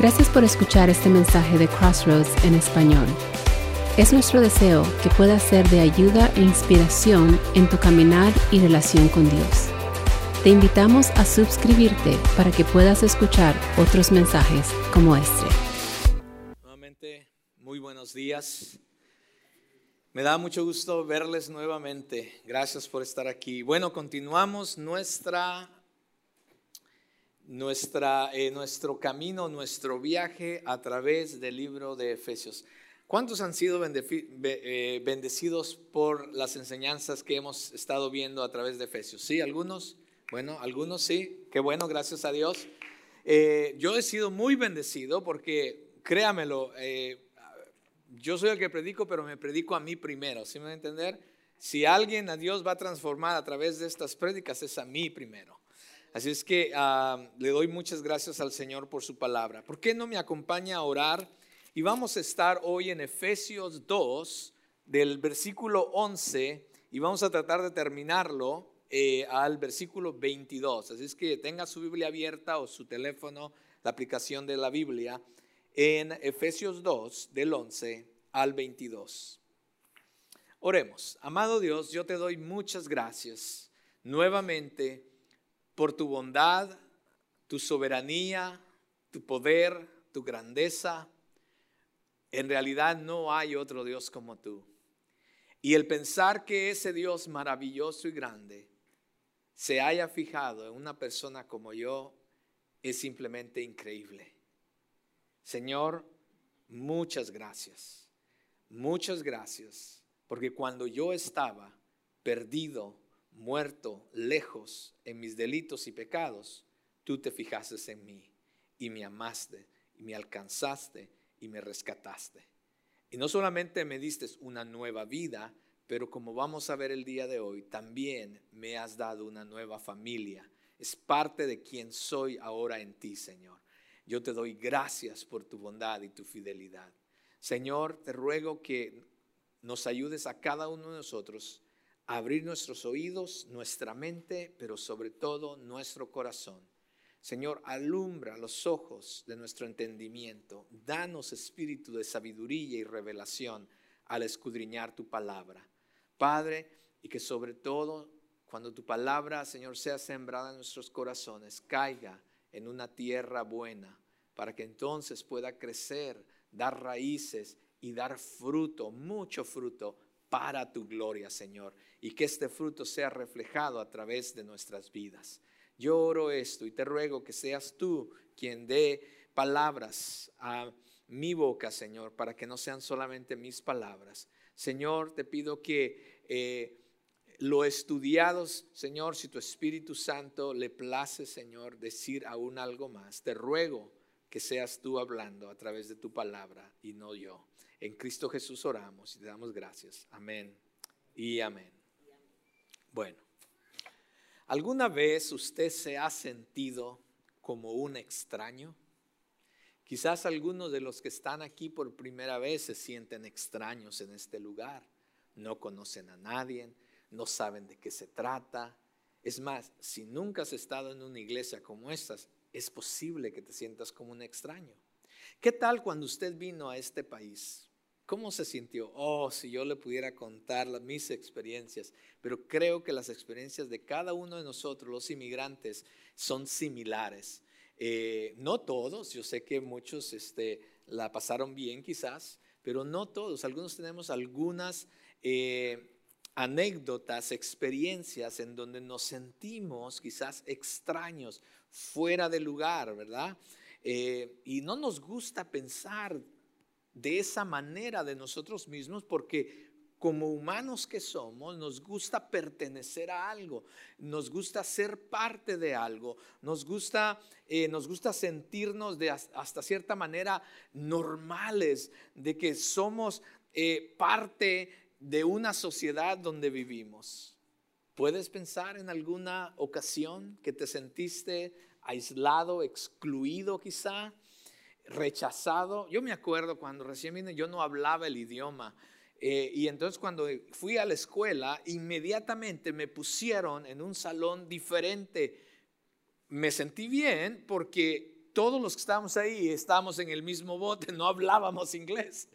Gracias por escuchar este mensaje de Crossroads en español. Es nuestro deseo que pueda ser de ayuda e inspiración en tu caminar y relación con Dios. Te invitamos a suscribirte para que puedas escuchar otros mensajes como este. Nuevamente, muy buenos días. Me da mucho gusto verles nuevamente. Gracias por estar aquí. Bueno, continuamos nuestra, nuestra, eh, nuestro camino, nuestro viaje a través del libro de Efesios. ¿Cuántos han sido eh, bendecidos por las enseñanzas que hemos estado viendo a través de Efesios? ¿Sí? ¿Algunos? Bueno, algunos sí. Qué bueno, gracias a Dios. Eh, yo he sido muy bendecido porque, créamelo, yo soy el que predico, pero me predico a mí primero. ¿Sí me van a entender? Si alguien a Dios va a transformar a través de estas prédicas, es a mí primero. Así es que ah, le doy muchas gracias al Señor por su palabra. ¿Por qué no me acompaña a orar? Y vamos a estar hoy en Efesios 2, del versículo 11, y vamos a tratar de terminarlo eh, al versículo 22. Así es que tenga su Biblia abierta o su teléfono, la aplicación de la Biblia, en Efesios 2, del 11 al 22. Oremos. Amado Dios, yo te doy muchas gracias nuevamente por tu bondad, tu soberanía, tu poder, tu grandeza en realidad no hay otro Dios como tú. Y el pensar que ese Dios maravilloso y grande se haya fijado en una persona como yo es simplemente increíble. Señor, muchas gracias. Muchas gracias. Porque cuando yo estaba perdido, muerto, lejos en mis delitos y pecados, tú te fijaste en mí y me amaste y me alcanzaste y me rescataste. Y no solamente me diste una nueva vida, pero como vamos a ver el día de hoy, también me has dado una nueva familia. Es parte de quien soy ahora en ti, Señor. Yo te doy gracias por tu bondad y tu fidelidad. Señor, te ruego que nos ayudes a cada uno de nosotros abrir nuestros oídos, nuestra mente, pero sobre todo nuestro corazón Señor, alumbra los ojos de nuestro entendimiento. Danos espíritu de sabiduría y revelación al escudriñar tu palabra. Padre, y que sobre todo cuando tu palabra, Señor, sea sembrada en nuestros corazones, caiga en una tierra buena, para que entonces pueda crecer, dar raíces y dar fruto, mucho fruto para tu gloria, Señor, y que este fruto sea reflejado a través de nuestras vidas. Yo oro esto y te ruego que seas tú quien dé palabras a mi boca, Señor, para que no sean solamente mis palabras. Señor, te pido que eh, lo estudiados, Señor, si tu Espíritu Santo le place, Señor, decir aún algo más, te ruego que seas tú hablando a través de tu palabra y no yo. En Cristo Jesús oramos y te damos gracias. Amén y amén. Bueno. ¿Alguna vez usted se ha sentido como un extraño? Quizás algunos de los que están aquí por primera vez se sienten extraños en este lugar. No conocen a nadie, no saben de qué se trata. Es más, si nunca has estado en una iglesia como estas, es posible que te sientas como un extraño. ¿Qué tal cuando usted vino a este país? ¿Cómo se sintió? Oh, si yo le pudiera contar mis experiencias, pero creo que las experiencias de cada uno de nosotros, los inmigrantes, son similares. Eh, no todos, yo sé que muchos este, la pasaron bien quizás, pero no todos. Algunos tenemos algunas eh, anécdotas, experiencias en donde nos sentimos quizás extraños, fuera de lugar, ¿verdad? Eh, y no nos gusta pensar de esa manera de nosotros mismos porque como humanos que somos, nos gusta pertenecer a algo, nos gusta ser parte de algo, nos gusta, eh, nos gusta sentirnos de hasta cierta manera normales, de que somos eh, parte de una sociedad donde vivimos. ¿Puedes pensar en alguna ocasión que te sentiste aislado, excluido quizá? Rechazado. Yo me acuerdo cuando recién vine, yo no hablaba el idioma. Eh, y entonces cuando fui a la escuela, inmediatamente me pusieron en un salón diferente. Me sentí bien porque todos los que estábamos ahí estábamos en el mismo bote, no hablábamos inglés.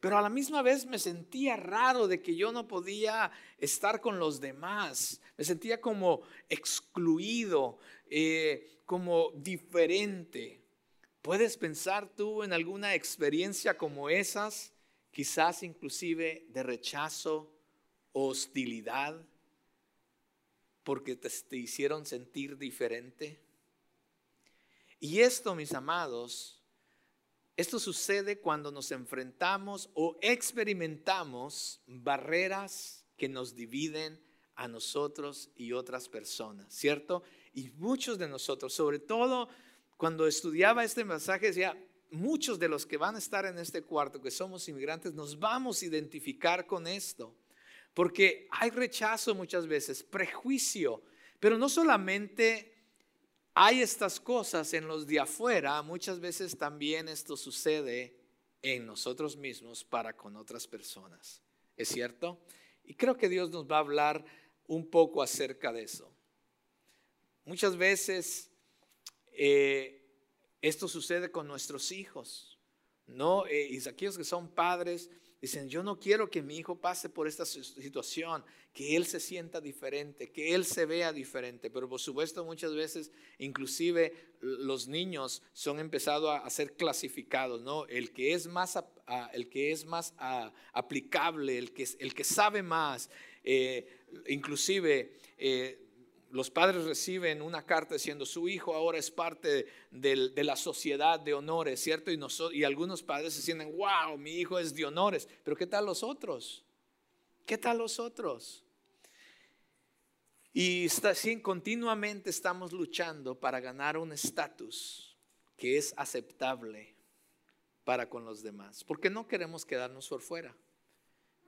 Pero a la misma vez me sentía raro de que yo no podía estar con los demás. Me sentía como excluido, eh, como diferente. ¿Puedes pensar tú en alguna experiencia como esas? Quizás inclusive de rechazo, hostilidad, porque te hicieron sentir diferente. Y esto, mis amados, esto sucede cuando nos enfrentamos o experimentamos barreras que nos dividen a nosotros y otras personas, ¿cierto? Y muchos de nosotros, sobre todo cuando estudiaba este mensaje, decía, muchos de los que van a estar en este cuarto, que somos inmigrantes, nos vamos a identificar con esto, porque hay rechazo muchas veces, prejuicio, pero no solamente hay estas cosas en los de afuera, muchas veces también esto sucede en nosotros mismos para con otras personas. ¿Es cierto? Y creo que Dios nos va a hablar un poco acerca de eso. Muchas veces eh, esto sucede con nuestros hijos, ¿no? Eh, y aquellos que son padres Dicen, yo no quiero que mi hijo pase por esta situación, que él se sienta diferente, que él se vea diferente. Pero por supuesto muchas veces, inclusive los niños son empezados a, ser clasificados, ¿no? El que es más, el que es más aplicable, el que, el que sabe más, eh, inclusive... Eh, los padres reciben una carta diciendo su hijo ahora es parte de, la sociedad de honores, ¿cierto? Y, algunos padres se sienten, wow, mi hijo es de honores, pero ¿qué tal los otros? ¿Qué tal los otros? Y está, continuamente estamos luchando para ganar un estatus que es aceptable para con los demás, porque no queremos quedarnos por fuera.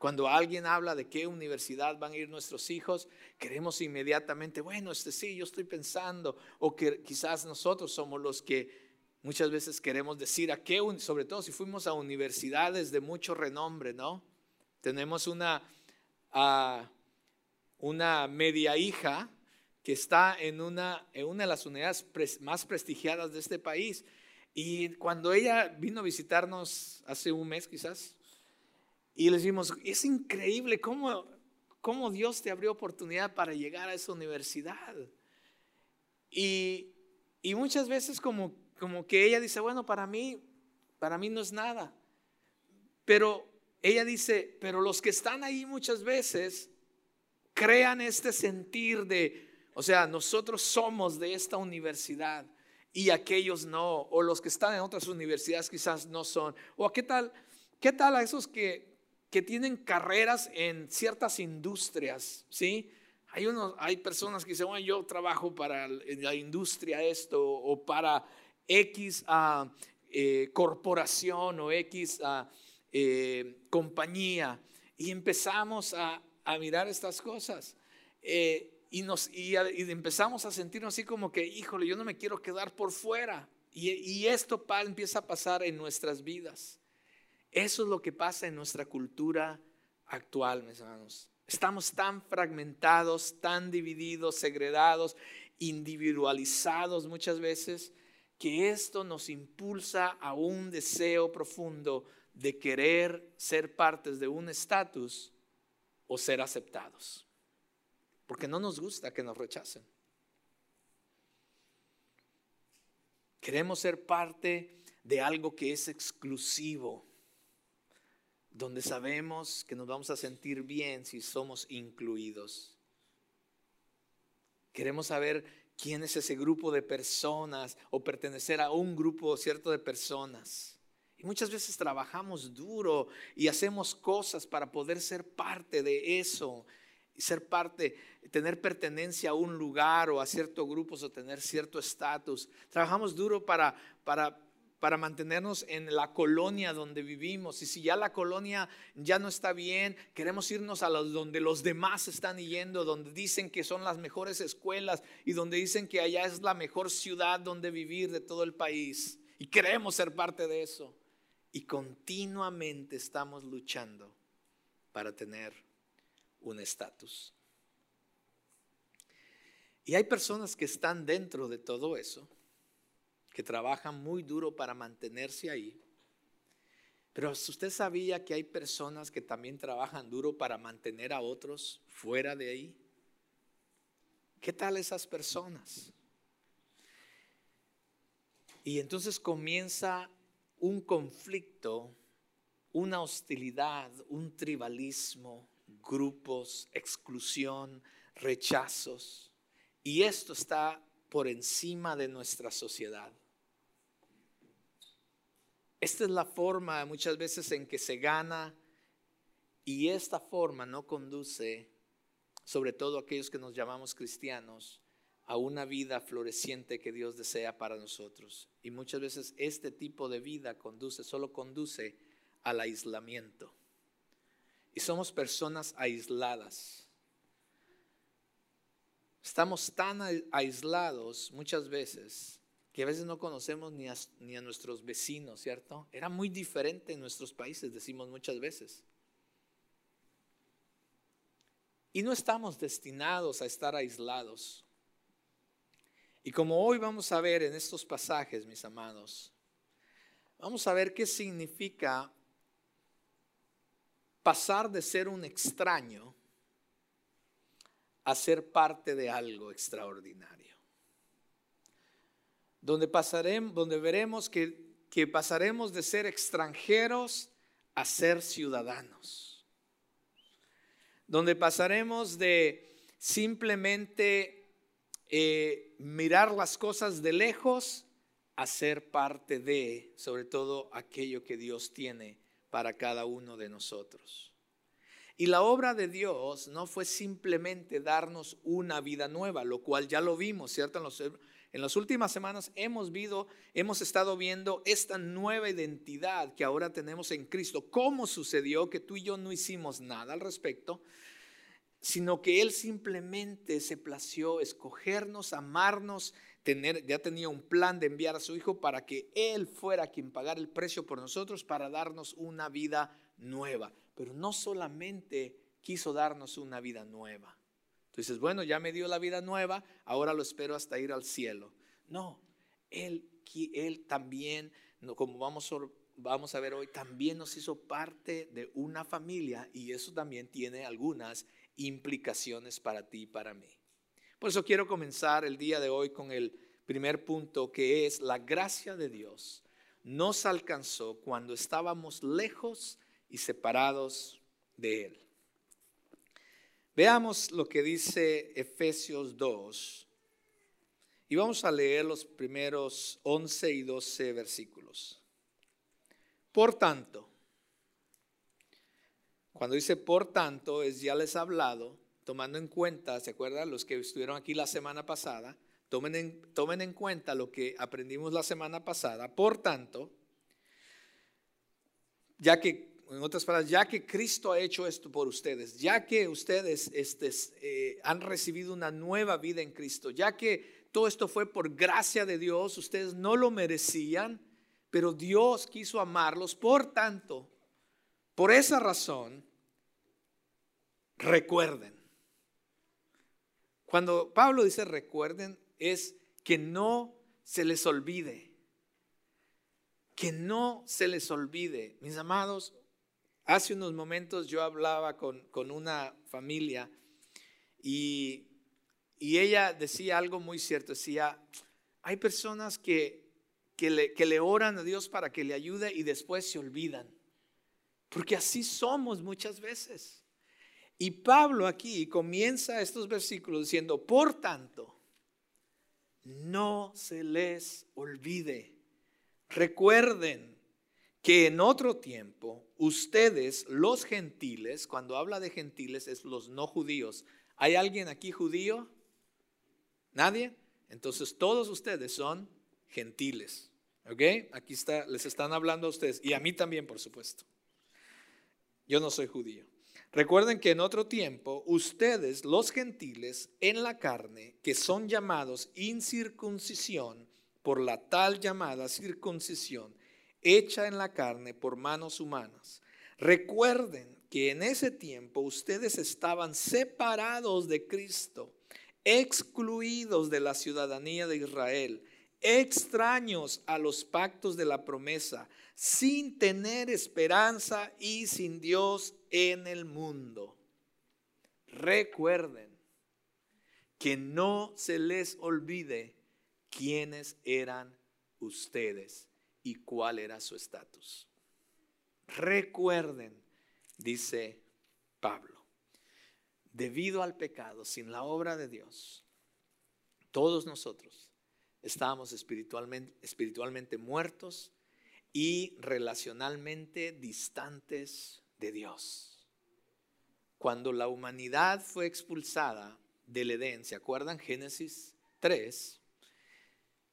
Cuando alguien habla de qué universidad van a ir nuestros hijos, queremos inmediatamente, bueno, este sí, yo estoy pensando, o que quizás nosotros somos los que muchas veces queremos decir a qué, sobre todo si fuimos a universidades de mucho renombre, ¿no? Tenemos una, una media hija que está en una, en una de las unidades más prestigiadas de este país. Y cuando ella vino a visitarnos hace un mes quizás, y le decimos, es increíble cómo, cómo Dios te abrió oportunidad para llegar a esa universidad. Y, y muchas veces como, como que ella dice, bueno, para mí, para mí no es nada. Pero ella dice, pero los que están ahí muchas veces crean este sentir de, o sea, nosotros somos de esta universidad y aquellos no, o los que están en otras universidades quizás no son. O qué tal, qué tal a esos que que tienen carreras en ciertas industrias, ¿sí? Hay, unos, hay personas que dicen, bueno, yo trabajo para la industria esto o para X eh, corporación o X eh, compañía y empezamos a, mirar estas cosas. Eh, y, nos, y, empezamos a sentirnos así como que, híjole, yo no me quiero quedar por fuera. Y esto empieza a pasar en nuestras vidas. Eso es lo que pasa en nuestra cultura actual, mis hermanos. Estamos tan fragmentados, tan divididos, segregados, individualizados muchas veces, que esto nos impulsa a un deseo profundo de querer ser partes de un estatus o ser aceptados. Porque no nos gusta que nos rechacen. Queremos ser parte de algo que es exclusivo donde sabemos que nos vamos a sentir bien si somos incluidos. Queremos saber quién es ese grupo de personas o pertenecer a un grupo cierto de personas. Y muchas veces trabajamos duro y hacemos cosas para poder ser parte de eso, ser parte, tener pertenencia a un lugar o a ciertos grupos o tener cierto estatus. Trabajamos duro para, para para mantenernos en la colonia donde vivimos. Y si ya la colonia ya no está bien, queremos irnos a los, donde los demás están yendo, donde dicen que son las mejores escuelas y donde dicen que allá es la mejor ciudad donde vivir de todo el país. Y queremos ser parte de eso. Y continuamente estamos luchando para tener un estatus. Y hay personas que están dentro de todo eso que trabajan muy duro para mantenerse ahí. Pero usted sabía que hay personas que también trabajan duro para mantener a otros fuera de ahí. ¿Qué tal esas personas? Y entonces comienza un conflicto, una hostilidad, un tribalismo, grupos, exclusión, rechazos. Y esto está por encima de nuestra sociedad. Esta es la forma muchas veces en que se gana y esta forma no conduce, sobre todo aquellos que nos llamamos cristianos, a una vida floreciente que Dios desea para nosotros. Y muchas veces este tipo de vida conduce, solo conduce al aislamiento. Y somos personas aisladas. Estamos tan aislados muchas veces que a veces no conocemos ni a, nuestros vecinos, ¿cierto? Era muy diferente en nuestros países, decimos muchas veces. Y no estamos destinados a estar aislados. Y como hoy vamos a ver en estos pasajes, mis amados, vamos a ver qué significa pasar de ser un extraño a ser parte de algo extraordinario. Donde pasaremos, donde veremos que, que pasaremos de ser extranjeros a ser ciudadanos. Donde pasaremos de simplemente eh, mirar las cosas de lejos a ser parte de, sobre todo, aquello que Dios tiene para cada uno de nosotros. Y la obra de Dios no fue simplemente darnos una vida nueva, lo cual ya lo vimos, ¿cierto? En, en las últimas semanas hemos, visto, hemos estado viendo esta nueva identidad que ahora tenemos en Cristo. ¿Cómo sucedió que tú y yo no hicimos nada al respecto? sino que Él simplemente se plació escogernos, amarnos, tener, ya tenía un plan de enviar a su Hijo para que Él fuera quien pagara el precio por nosotros para darnos una vida nueva. Pero no solamente quiso darnos una vida nueva. Entonces, bueno, ya me dio la vida nueva, ahora lo espero hasta ir al cielo. No, Él, él también, como vamos vamos a ver hoy, también nos hizo parte de una familia y eso también tiene algunas implicaciones para ti y para mí. Por eso quiero comenzar el día de hoy con el primer punto que es la gracia de Dios nos alcanzó cuando estábamos lejos y separados de Él. Veamos lo que dice Efesios 2 y vamos a leer los primeros 11 y 12 versículos. Por tanto, cuando dice por tanto, es ya les he hablado, tomando en cuenta, ¿se acuerdan? Los que estuvieron aquí la semana pasada, tomen en, tomen en cuenta lo que aprendimos la semana pasada. Por tanto, ya que, en otras palabras, ya que Cristo ha hecho esto por ustedes, ya que ustedes este, eh, han recibido una nueva vida en Cristo, ya que todo esto fue por gracia de Dios, ustedes no lo merecían, pero Dios quiso amarlos. Por tanto, por esa razón, recuerden. Cuando Pablo dice recuerden, es que no se les olvide. Que no se les olvide. Mis amados, hace unos momentos yo hablaba con, una familia y, y, ella decía algo muy cierto. Decía, hay personas que, que, le, que le oran a Dios para que le ayude y después se olvidan. Porque así somos muchas veces. Y Pablo aquí comienza estos versículos diciendo, por tanto, no se les olvide. Recuerden que en otro tiempo ustedes, los gentiles, cuando habla de gentiles es los no judíos. ¿Hay alguien aquí judío? ¿Nadie? Entonces todos ustedes son gentiles. ¿Ok? Aquí está, les están hablando a ustedes y a mí también, por supuesto. Yo no soy judío. Recuerden que en otro tiempo ustedes, los gentiles, en la carne, que son llamados incircuncisión por la tal llamada circuncisión, hecha en la carne por manos humanas. Recuerden que en ese tiempo ustedes estaban separados de Cristo, excluidos de la ciudadanía de Israel extraños a los pactos de la promesa, sin tener esperanza y sin Dios en el mundo. Recuerden que no se les olvide quiénes eran ustedes y cuál era su estatus. Recuerden, dice Pablo, debido al pecado, sin la obra de Dios, todos nosotros estábamos espiritualmente, espiritualmente muertos y relacionalmente distantes de Dios. Cuando la humanidad fue expulsada del Edén, ¿se acuerdan? Génesis 3.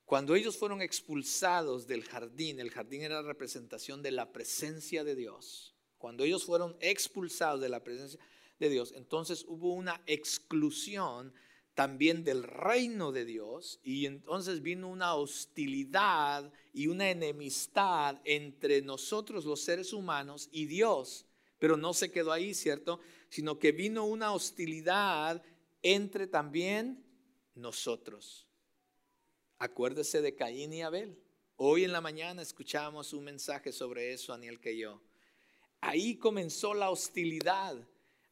Cuando ellos fueron expulsados del jardín, el jardín era la representación de la presencia de Dios. Cuando ellos fueron expulsados de la presencia de Dios, entonces hubo una exclusión también del reino de Dios y entonces vino una hostilidad y una enemistad entre nosotros los seres humanos y Dios. Pero no se quedó ahí, ¿cierto? Sino que vino una hostilidad entre también nosotros. Acuérdese de Caín y Abel. Hoy en la mañana escuchamos un mensaje sobre eso, Aniel, que yo. Ahí comenzó la hostilidad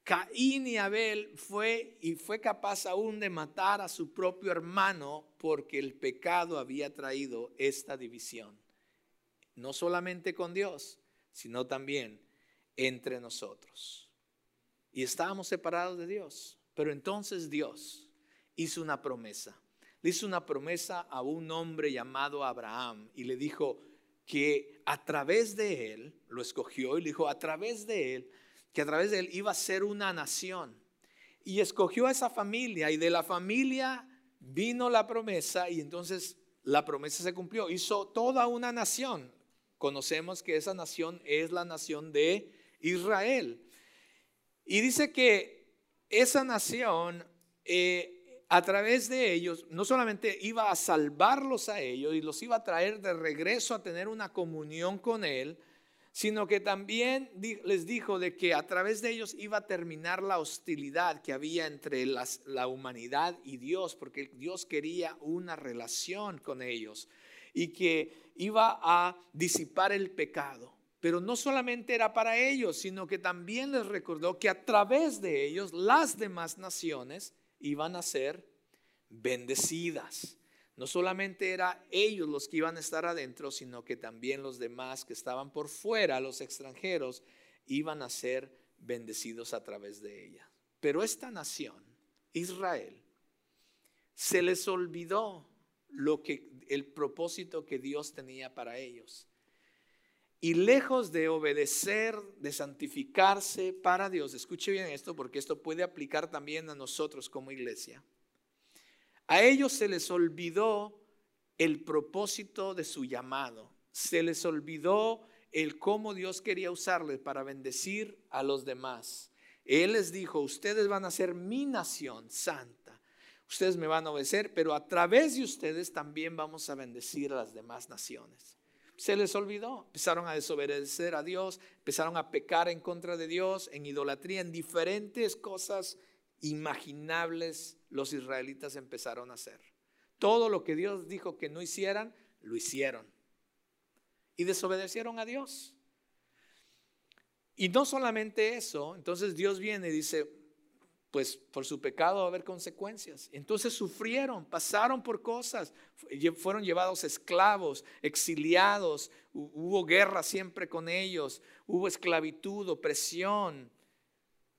Caín y Abel fue y fue capaz aún de matar a su propio hermano porque el pecado había traído esta división. No solamente con Dios, sino también entre nosotros. Y estábamos separados de Dios. Pero entonces Dios hizo una promesa. Le hizo una promesa a un hombre llamado Abraham y le dijo que a través de él, lo escogió y le dijo, a través de él que a través de él iba a ser una nación. Y escogió a esa familia y de la familia vino la promesa y entonces la promesa se cumplió. Hizo toda una nación. Conocemos que esa nación es la nación de Israel. Y dice que esa nación, eh, a través de ellos, no solamente iba a salvarlos a ellos y los iba a traer de regreso a tener una comunión con Él, sino que también les dijo de que a través de ellos iba a terminar la hostilidad que había entre la humanidad y Dios, porque Dios quería una relación con ellos y que iba a disipar el pecado. Pero no solamente era para ellos, sino que también les recordó que a través de ellos las demás naciones iban a ser bendecidas. No solamente era ellos los que iban a estar adentro, sino que también los demás que estaban por fuera, los extranjeros, iban a ser bendecidos a través de ella. Pero esta nación, Israel, se les olvidó lo que el propósito que Dios tenía para ellos. Y lejos de obedecer, de santificarse para Dios, escuche bien esto porque esto puede aplicar también a nosotros como iglesia. A ellos se les olvidó el propósito de su llamado. Se les olvidó el cómo Dios quería usarles para bendecir a los demás. Él les dijo, ustedes van a ser mi nación santa. Ustedes me van a obedecer, pero a través de ustedes también vamos a bendecir a las demás naciones. Se les olvidó, empezaron a desobedecer a Dios, empezaron a pecar en contra de Dios, en idolatría, en diferentes cosas imaginables los israelitas empezaron a hacer. Todo lo que Dios dijo que no hicieran, lo hicieron. Y desobedecieron a Dios. Y no solamente eso, entonces Dios viene y dice, pues por su pecado va a haber consecuencias. Entonces sufrieron, pasaron por cosas, fueron llevados esclavos, exiliados, hubo guerra siempre con ellos, hubo esclavitud, opresión,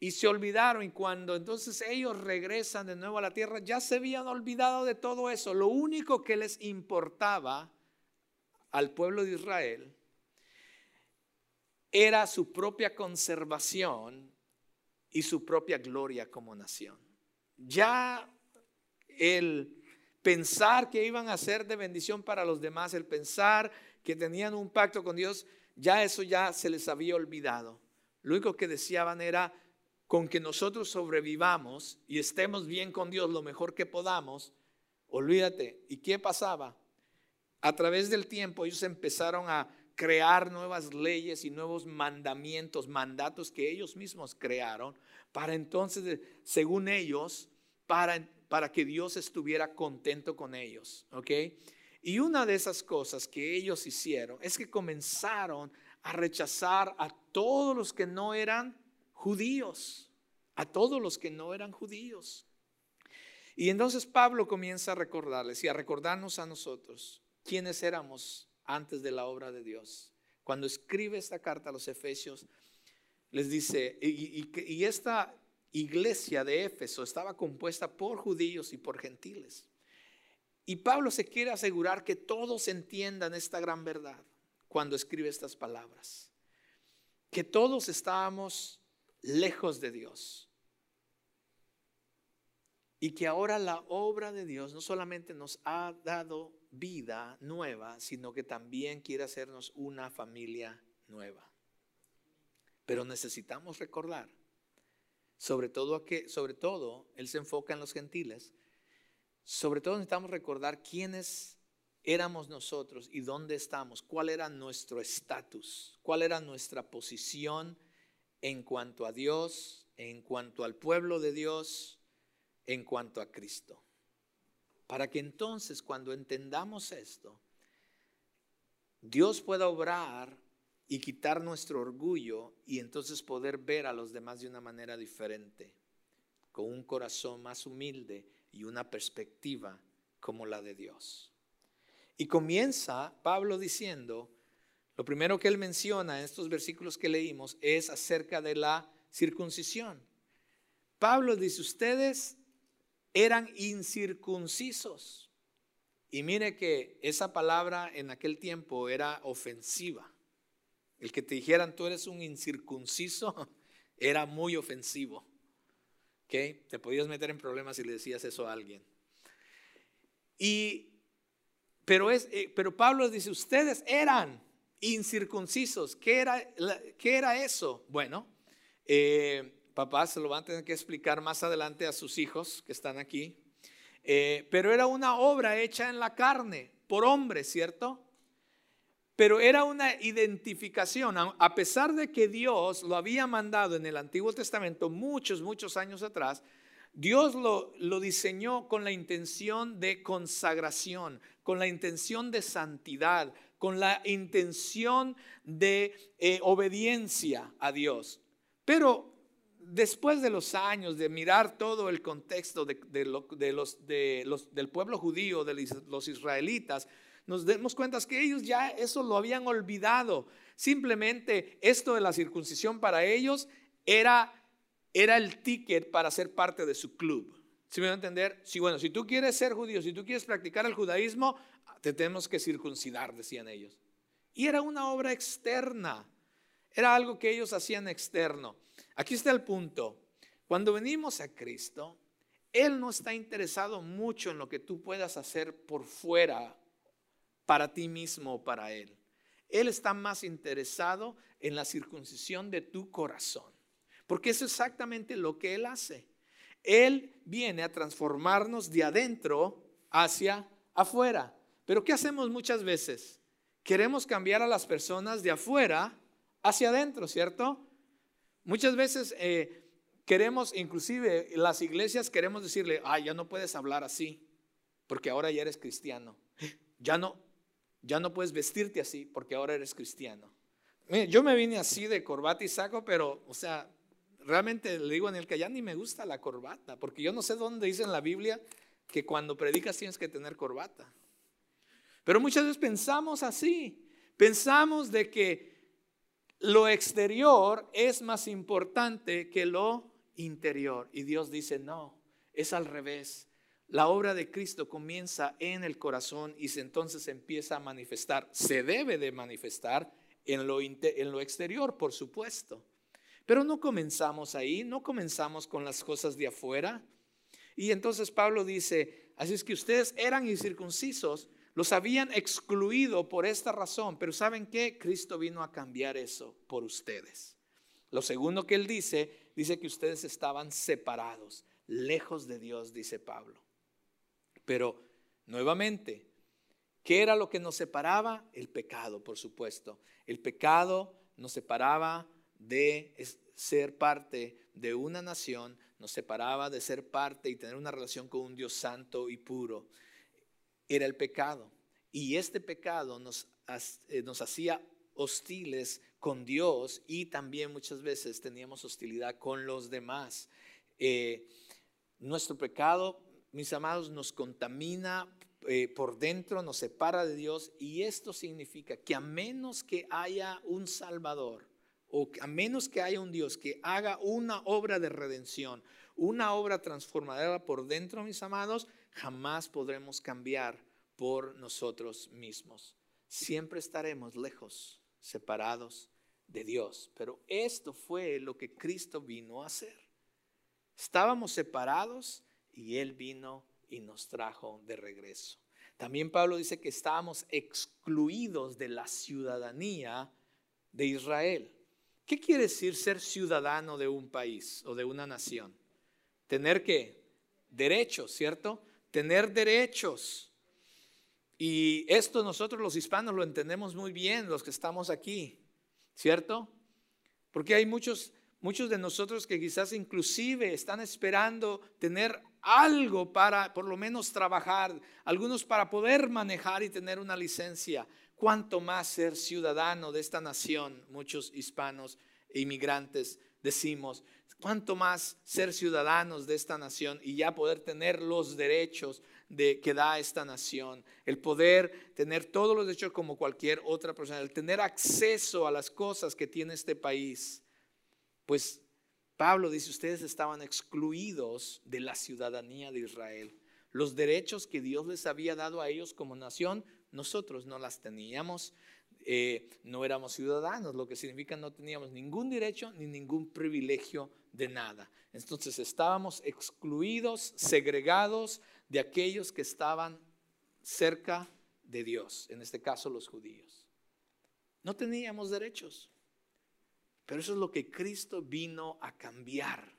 y se olvidaron y cuando entonces ellos regresan de nuevo a la tierra, ya se habían olvidado de todo eso. Lo único que les importaba al pueblo de Israel era su propia conservación y su propia gloria como nación. Ya el pensar que iban a ser de bendición para los demás, el pensar que tenían un pacto con Dios, ya eso ya se les había olvidado. Lo único que deseaban era con que nosotros sobrevivamos y estemos bien con Dios lo mejor que podamos, olvídate. ¿Y qué pasaba? A través del tiempo ellos empezaron a crear nuevas leyes y nuevos mandamientos, mandatos que ellos mismos crearon, para entonces, según ellos, para, para que Dios estuviera contento con ellos. ¿Ok? Y una de esas cosas que ellos hicieron es que comenzaron a rechazar a todos los que no eran judíos, a todos los que no eran judíos. Y entonces Pablo comienza a recordarles y a recordarnos a nosotros quiénes éramos antes de la obra de Dios. Cuando escribe esta carta a los Efesios, les dice, y, esta iglesia de Éfeso estaba compuesta por judíos y por gentiles. Y Pablo se quiere asegurar que todos entiendan esta gran verdad cuando escribe estas palabras. Que todos estábamos lejos de Dios. Y que ahora la obra de Dios no solamente nos ha dado vida nueva, sino que también quiere hacernos una familia nueva. Pero necesitamos recordar, sobre todo que sobre todo él se enfoca en los gentiles, sobre todo necesitamos recordar quiénes éramos nosotros y dónde estamos, cuál era nuestro estatus, cuál era nuestra posición en cuanto a Dios, en cuanto al pueblo de Dios, en cuanto a Cristo. Para que entonces cuando entendamos esto, Dios pueda obrar y quitar nuestro orgullo y entonces poder ver a los demás de una manera diferente, con un corazón más humilde y una perspectiva como la de Dios. Y comienza Pablo diciendo, lo primero que él menciona en estos versículos que leímos es acerca de la circuncisión. Pablo dice, ustedes eran incircuncisos. Y mire que esa palabra en aquel tiempo era ofensiva. El que te dijeran tú eres un incircunciso era muy ofensivo. ¿Okay? Te podías meter en problemas si le decías eso a alguien. Y, pero, es, eh, pero Pablo dice, ustedes eran incircuncisos. ¿Qué era, qué era eso? Bueno, eh, Papás se lo van a tener que explicar más adelante a sus hijos que están aquí. Eh, pero era una obra hecha en la carne, por hombres, ¿cierto? Pero era una identificación, a pesar de que Dios lo había mandado en el Antiguo Testamento muchos, muchos años atrás, Dios lo, lo, diseñó con la intención de consagración, con la intención de santidad, con la intención de eh, obediencia a Dios. Pero después de los años de mirar todo el contexto de, los, del pueblo judío, de los israelitas, nos demos cuenta que ellos ya eso lo habían olvidado. Simplemente esto de la circuncisión para ellos era, era el ticket para ser parte de su club. ¿Sí me van a entender? Si, bueno, si tú quieres ser judío, si tú quieres practicar el judaísmo, te tenemos que circuncidar, decían ellos. Y era una obra externa, era algo que ellos hacían externo. Aquí está el punto. Cuando venimos a Cristo, Él no está interesado mucho en lo que tú puedas hacer por fuera para ti mismo o para Él. Él está más interesado en la circuncisión de tu corazón. Porque es exactamente lo que Él hace. Él viene a transformarnos de adentro hacia afuera. Pero ¿qué hacemos muchas veces? Queremos cambiar a las personas de afuera hacia adentro, ¿cierto? Muchas veces eh, queremos, inclusive las iglesias queremos decirle, ay, ya no puedes hablar así, porque ahora ya eres cristiano. Ya no, ya no puedes vestirte así, porque ahora eres cristiano. yo me vine así de corbata y saco, pero, o sea, realmente le digo en el que ya ni me gusta la corbata, porque yo no sé dónde dice en la Biblia que cuando predicas tienes que tener corbata. Pero muchas veces pensamos así, pensamos de que lo exterior es más importante que lo interior. Y Dios dice, no, es al revés. La obra de Cristo comienza en el corazón y entonces empieza a manifestar. Se debe de manifestar en lo, en lo exterior, por supuesto. Pero no comenzamos ahí, no comenzamos con las cosas de afuera. Y entonces Pablo dice, así es que ustedes eran incircuncisos, los habían excluido por esta razón, pero ¿saben qué? Cristo vino a cambiar eso por ustedes. Lo segundo que él dice, dice que ustedes estaban separados, lejos de Dios, dice Pablo. Pero nuevamente, ¿qué era lo que nos separaba? El pecado, por supuesto. El pecado nos separaba de ser parte de una nación, nos separaba de ser parte y tener una relación con un Dios santo y puro era el pecado. Y este pecado nos, eh, nos hacía hostiles con Dios y también muchas veces teníamos hostilidad con los demás. Eh, nuestro pecado, mis amados, nos contamina eh, por dentro, nos separa de Dios y esto significa que a menos que haya un Salvador o a menos que haya un Dios que haga una obra de redención, una obra transformadora por dentro, mis amados, jamás podremos cambiar por nosotros mismos. Siempre estaremos lejos, separados de Dios. Pero esto fue lo que Cristo vino a hacer. Estábamos separados y Él vino y nos trajo de regreso. También Pablo dice que estábamos excluidos de la ciudadanía de Israel. ¿Qué quiere decir ser ciudadano de un país o de una nación? Tener que derechos, ¿cierto? Tener derechos. Y esto nosotros los hispanos lo entendemos muy bien, los que estamos aquí, ¿cierto? Porque hay muchos Muchos de nosotros que quizás inclusive están esperando tener algo para por lo menos trabajar, algunos para poder manejar y tener una licencia. Cuanto más ser ciudadano de esta nación, muchos hispanos e inmigrantes decimos, cuanto más ser ciudadanos de esta nación y ya poder tener los derechos de, que da esta nación, el poder tener todos los derechos como cualquier otra persona, el tener acceso a las cosas que tiene este país pues Pablo dice, ustedes estaban excluidos de la ciudadanía de Israel. Los derechos que Dios les había dado a ellos como nación, nosotros no las teníamos. Eh, no éramos ciudadanos, lo que significa no teníamos ningún derecho ni ningún privilegio de nada. Entonces estábamos excluidos, segregados de aquellos que estaban cerca de Dios, en este caso los judíos. No teníamos derechos. Pero eso es lo que Cristo vino a cambiar.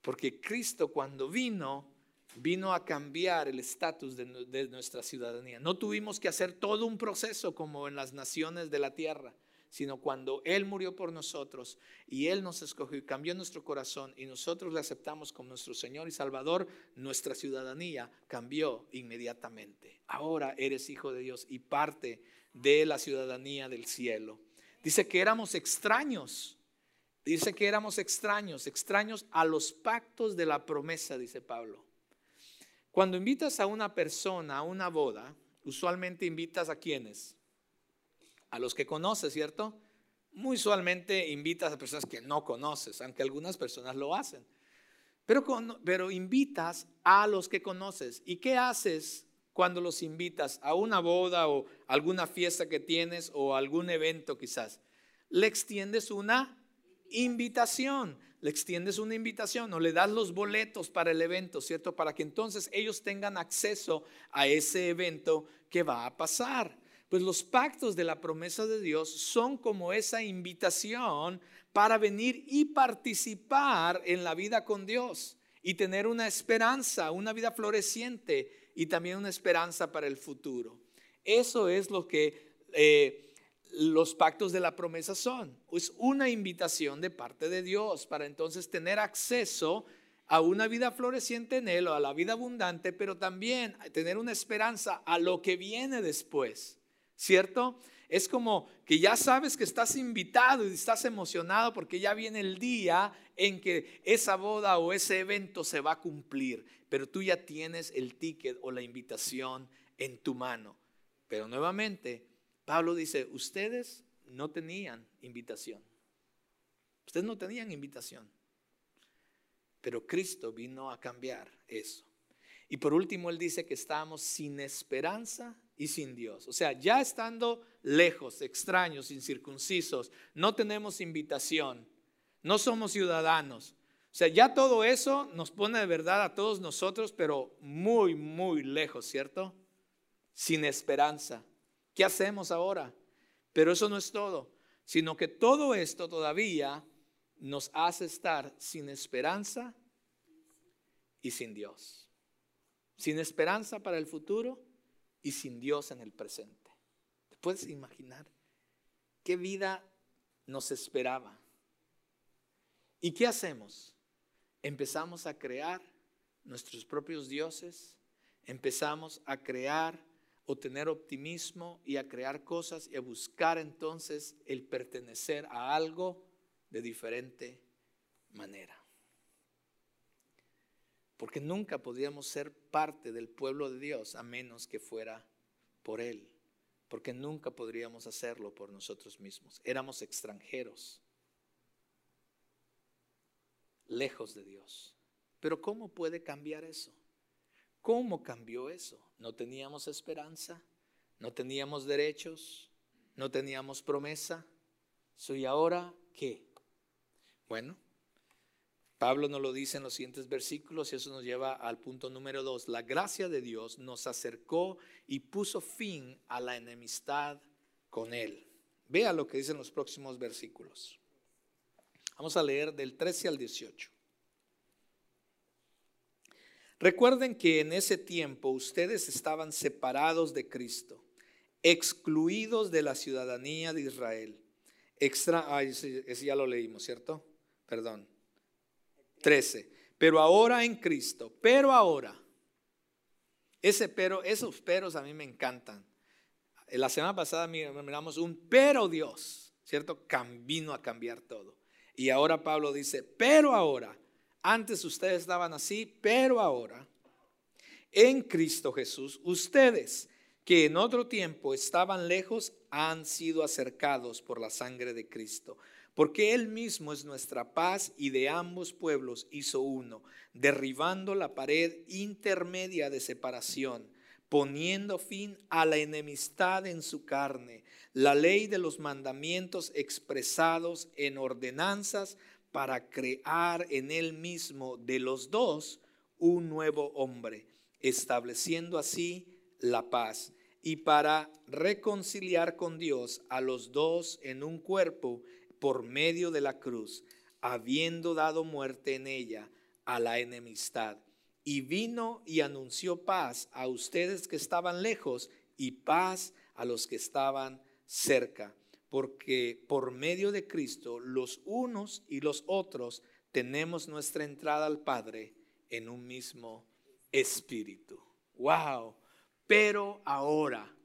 Porque Cristo cuando vino, vino a cambiar el estatus de, nuestra ciudadanía. No tuvimos que hacer todo un proceso como en las naciones de la tierra, sino cuando Él murió por nosotros y Él nos escogió y cambió nuestro corazón y nosotros le aceptamos como nuestro Señor y Salvador, nuestra ciudadanía cambió inmediatamente. Ahora eres hijo de Dios y parte de la ciudadanía del cielo. Dice que éramos extraños. Dice que éramos extraños, extraños a los pactos de la promesa, dice Pablo. Cuando invitas a una persona a una boda, usualmente invitas a quienes? A los que conoces, ¿cierto? Muy usualmente invitas a personas que no conoces, aunque algunas personas lo hacen. Pero, invitas a los que conoces. ¿Y qué haces cuando los invitas a una boda o alguna fiesta que tienes o algún evento quizás. Le extiendes una invitación, le extiendes una invitación o le das los boletos para el evento, ¿cierto? Para que entonces ellos tengan acceso a ese evento que va a pasar. Pues los pactos de la promesa de Dios son como esa invitación para venir y participar en la vida con Dios y tener una esperanza, una vida floreciente y también una esperanza para el futuro. Eso es lo que eh, los pactos de la promesa son. Es una invitación de parte de Dios para entonces tener acceso a una vida floreciente en Él o a la vida abundante, pero también tener una esperanza a lo que viene después. ¿Cierto? Es como que ya sabes que estás invitado y estás emocionado porque ya viene el día en que esa boda o ese evento se va a cumplir pero tú ya tienes el ticket o la invitación en tu mano. Pero nuevamente, Pablo dice, ustedes no tenían invitación. Ustedes no tenían invitación. Pero Cristo vino a cambiar eso. Y por último, él dice que estamos sin esperanza y sin Dios. O sea, ya estando lejos, extraños, incircuncisos, no tenemos invitación, no somos ciudadanos, o sea, ya todo eso nos pone de verdad a todos nosotros, pero muy, muy lejos, ¿cierto? Sin esperanza. ¿Qué hacemos ahora? Pero eso no es todo, sino que todo esto todavía nos hace estar sin esperanza y sin Dios. Sin esperanza para el futuro y sin Dios en el presente. ¿Te puedes imaginar qué vida nos esperaba? ¿Y qué hacemos? empezamos a crear nuestros propios dioses, empezamos a crear o tener optimismo y a crear cosas y a buscar entonces el pertenecer a algo de diferente manera. Porque nunca podríamos ser parte del pueblo de Dios a menos que fuera por Él. Porque nunca podríamos hacerlo por nosotros mismos. Éramos extranjeros, lejos de Dios. Pero ¿cómo puede cambiar eso? ¿Cómo cambió eso? No teníamos esperanza, no teníamos derechos, no teníamos promesa. ¿Soy ahora qué? Bueno, Pablo nos lo dice en los siguientes versículos y eso nos lleva al punto número dos. La gracia de Dios nos acercó y puso fin a la enemistad con Él. Vea lo que dicen los próximos versículos. Vamos a leer del 13 al 18. Recuerden que en ese tiempo ustedes estaban separados de Cristo, excluidos de la ciudadanía de Israel. Extra, ese, ya lo leímos, ¿cierto? Perdón. 13. Pero ahora en Cristo, pero ahora. Ese pero, esos peros a mí me encantan. La semana pasada miramos un pero Dios, ¿cierto? Vino a cambiar todo. Y ahora Pablo dice, pero ahora antes ustedes estaban así, pero ahora, en Cristo Jesús, ustedes que en otro tiempo estaban lejos, han sido acercados por la sangre de Cristo. Porque Él mismo es nuestra paz y de ambos pueblos hizo uno, derribando la pared intermedia de separación, poniendo fin a la enemistad en su carne, la ley de los mandamientos expresados en ordenanzas para crear en él mismo de los dos un nuevo hombre, estableciendo así la paz y para reconciliar con Dios a los dos en un cuerpo por medio de la cruz, habiendo dado muerte en ella a la enemistad. Y vino y anunció paz a ustedes que estaban lejos y paz a los que estaban cerca porque por medio de Cristo los unos y los otros tenemos nuestra entrada al Padre en un mismo espíritu. Wow, pero ahora,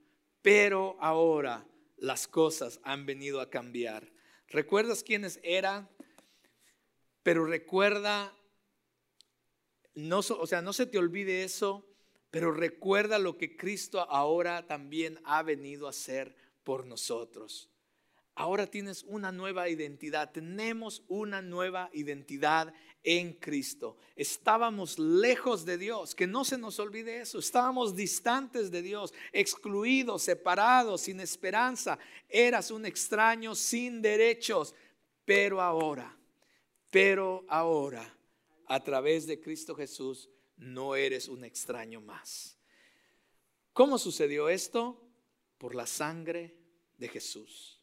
pero ahora las cosas han venido a cambiar. ¿Recuerdas quiénes eran? Pero recuerda, no, o sea, no se te olvide eso, pero recuerda lo que Cristo ahora también ha venido a hacer por nosotros. Ahora tienes una nueva identidad. Tenemos una nueva identidad en Cristo. Estábamos lejos de Dios, que no se nos olvide eso. Estábamos distantes de Dios, excluidos, separados, sin esperanza. Eras un extraño sin derechos. Pero ahora, pero ahora, a través de Cristo Jesús, no eres un extraño más. ¿Cómo sucedió esto? Por la sangre de Jesús.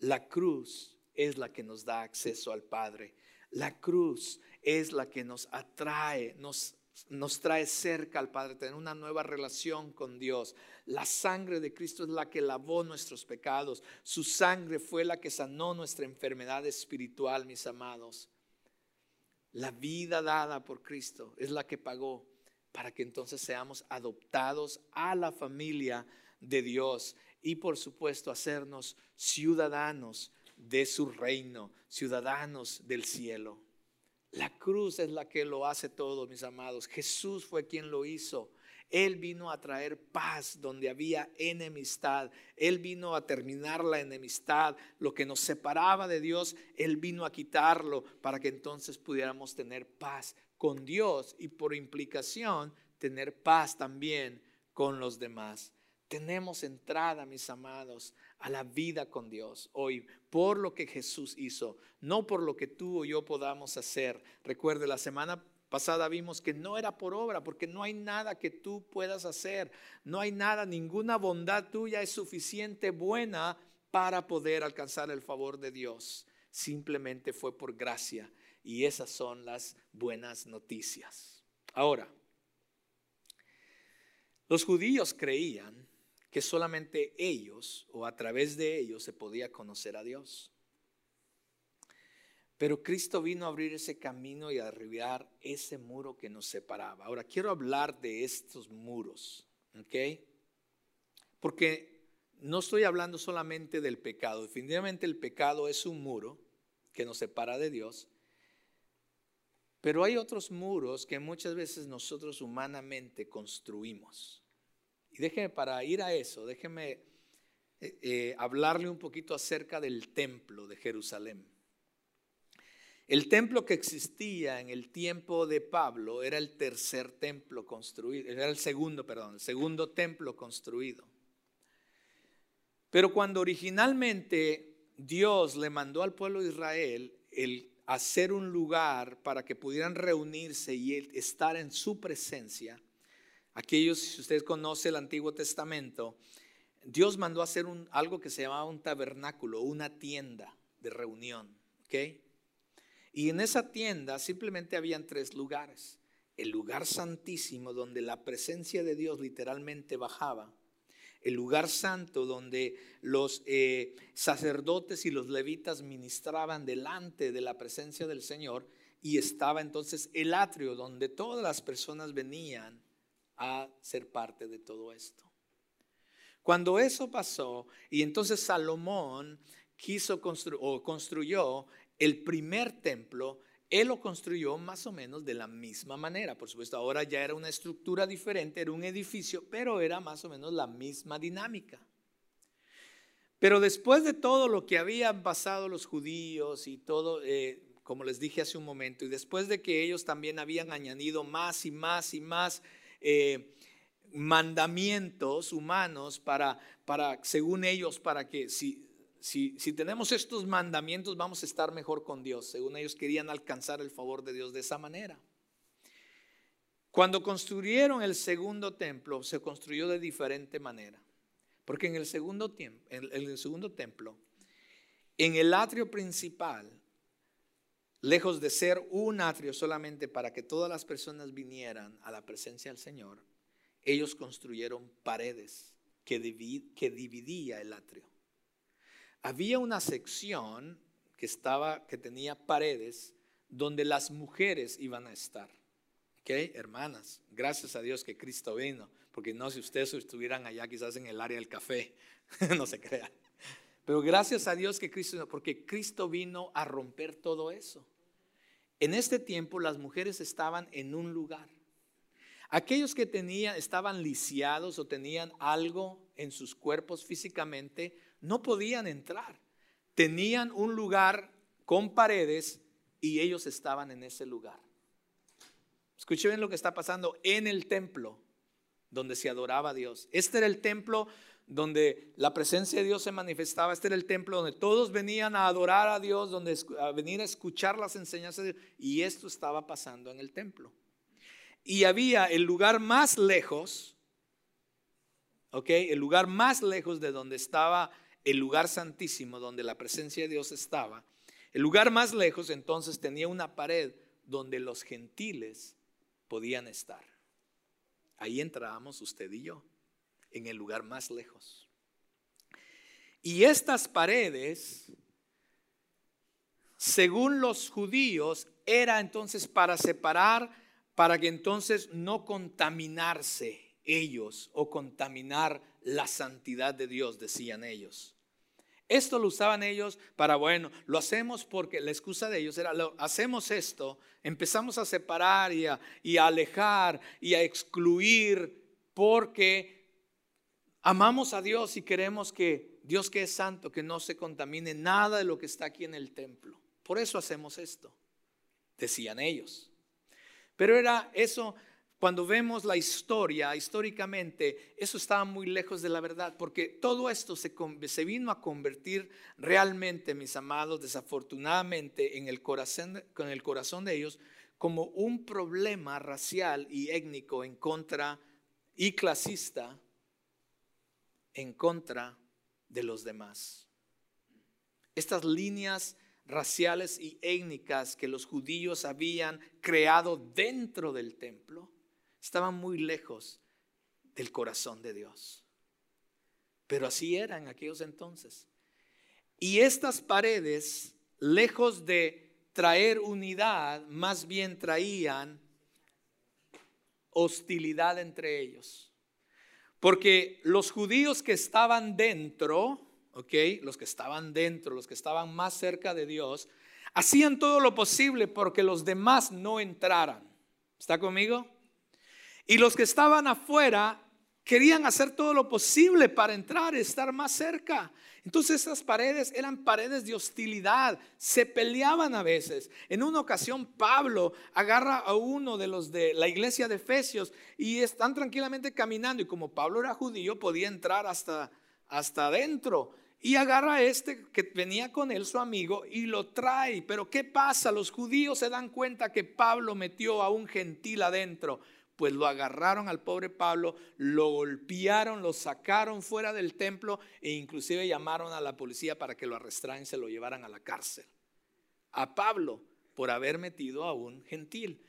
La cruz es la que nos da acceso al Padre. La cruz es la que nos atrae, nos, nos trae cerca al Padre, tener una nueva relación con Dios. La sangre de Cristo es la que lavó nuestros pecados. Su sangre fue la que sanó nuestra enfermedad espiritual, mis amados. La vida dada por Cristo es la que pagó para que entonces seamos adoptados a la familia de Dios y por supuesto hacernos ciudadanos de su reino, ciudadanos del cielo. La cruz es la que lo hace todo, mis amados. Jesús fue quien lo hizo. Él vino a traer paz donde había enemistad. Él vino a terminar la enemistad. Lo que nos separaba de Dios, Él vino a quitarlo para que entonces pudiéramos tener paz con Dios y por implicación tener paz también con los demás. Tenemos entrada, mis amados, a la vida con Dios hoy por lo que Jesús hizo, no por lo que tú o yo podamos hacer. Recuerde, la semana pasada vimos que no era por obra, porque no hay nada que tú puedas hacer, no hay nada, ninguna bondad tuya es suficiente buena para poder alcanzar el favor de Dios. Simplemente fue por gracia y esas son las buenas noticias. Ahora, los judíos creían que solamente ellos o a través de ellos se podía conocer a Dios. Pero Cristo vino a abrir ese camino y a derribar ese muro que nos separaba. Ahora quiero hablar de estos muros, ¿ok? porque no estoy hablando solamente del pecado. Definitivamente el pecado es un muro que nos separa de Dios. Pero hay otros muros que muchas veces nosotros humanamente construimos. Y déjeme, para ir a eso, déjeme eh, eh, hablarle un poquito acerca del templo de Jerusalén. El templo que existía en el tiempo de Pablo era el tercer templo construido, era el segundo, perdón, el segundo templo construido. Pero cuando originalmente Dios le mandó al pueblo de Israel el hacer un lugar para que pudieran reunirse y estar en su presencia, aquellos, si usted conoce el Antiguo Testamento, Dios mandó hacer un, algo que se llamaba un tabernáculo, una tienda de reunión. ¿ok?, y en esa tienda simplemente habían tres lugares. El lugar santísimo donde la presencia de Dios literalmente bajaba. El lugar santo donde los eh, sacerdotes y los levitas ministraban delante de la presencia del Señor. Y estaba entonces el atrio donde todas las personas venían a ser parte de todo esto. Cuando eso pasó, y entonces Salomón quiso construir o construyó el primer templo, él lo construyó más o menos de la misma manera. Por supuesto, ahora ya era una estructura diferente, era un edificio, pero era más o menos la misma dinámica. Pero después de todo lo que habían pasado los judíos y todo, eh, como les dije hace un momento, y después de que ellos también habían añadido más y más y más eh, mandamientos humanos para, para, según ellos, para que si, si, tenemos estos mandamientos vamos a estar mejor con Dios. Según ellos querían alcanzar el favor de Dios de esa manera. Cuando construyeron el segundo templo, se construyó de diferente manera. Porque en el segundo, en el segundo templo, en el atrio principal, lejos de ser un atrio solamente para que todas las personas vinieran a la presencia del Señor, ellos construyeron paredes que, que dividía el atrio había una sección que que tenía paredes donde las mujeres iban a estar. ¿Ok? Hermanas, gracias a Dios que Cristo vino, porque no si ustedes estuvieran allá quizás en el área del café, no se crean. Pero gracias a Dios que Cristo porque Cristo vino a romper todo eso. En este tiempo las mujeres estaban en un lugar. Aquellos que tenían, estaban lisiados o tenían algo en sus cuerpos físicamente, no podían entrar. Tenían un lugar con paredes y ellos estaban en ese lugar. Escuchen bien lo que está pasando en el templo donde se adoraba a Dios. Este era el templo donde la presencia de Dios se manifestaba. Este era el templo donde todos venían a adorar a Dios, donde a venir a escuchar las enseñanzas de Dios. Y esto estaba pasando en el templo. Y había el lugar más lejos, ¿ok? El lugar más lejos de donde estaba el lugar santísimo donde la presencia de Dios estaba, el lugar más lejos entonces tenía una pared donde los gentiles podían estar. Ahí entrábamos usted y yo, en el lugar más lejos. Y estas paredes, según los judíos, era entonces para separar, para que entonces no contaminarse ellos o contaminar la santidad de Dios, decían ellos. Esto lo usaban ellos para, bueno, lo hacemos porque la excusa de ellos era, lo, hacemos esto, empezamos a separar y a, y a alejar y a excluir porque amamos a Dios y queremos que Dios que es santo, que no se contamine nada de lo que está aquí en el templo. Por eso hacemos esto, decían ellos. Pero era eso cuando vemos la historia, históricamente, eso estaba muy lejos de la verdad, porque todo esto se, vino a convertir realmente, mis amados, desafortunadamente, en el, corazón, con el corazón de ellos, como un problema racial y étnico en contra y clasista en contra de los demás. Estas líneas raciales y étnicas que los judíos habían creado dentro del templo estaban muy lejos del corazón de Dios. Pero así eran en aquellos entonces. Y estas paredes, lejos de traer unidad, más bien traían hostilidad entre ellos. Porque los judíos que estaban dentro, ¿ok? Los que estaban dentro, los que estaban más cerca de Dios, hacían todo lo posible porque los demás no entraran. ¿Está conmigo? Y los que estaban afuera querían hacer todo lo posible para entrar, estar más cerca. Entonces esas paredes eran paredes de hostilidad, se peleaban a veces. En una ocasión Pablo agarra a uno de los de la iglesia de Efesios y están tranquilamente caminando y como Pablo era judío podía entrar hasta, hasta adentro. Y agarra a este que venía con él, su amigo, y lo trae. Pero ¿qué pasa? Los judíos se dan cuenta que Pablo metió a un gentil adentro pues lo agarraron al pobre Pablo, lo golpearon, lo sacaron fuera del templo e inclusive llamaron a la policía para que lo arrestaran y se lo llevaran a la cárcel. A Pablo por haber metido a un gentil.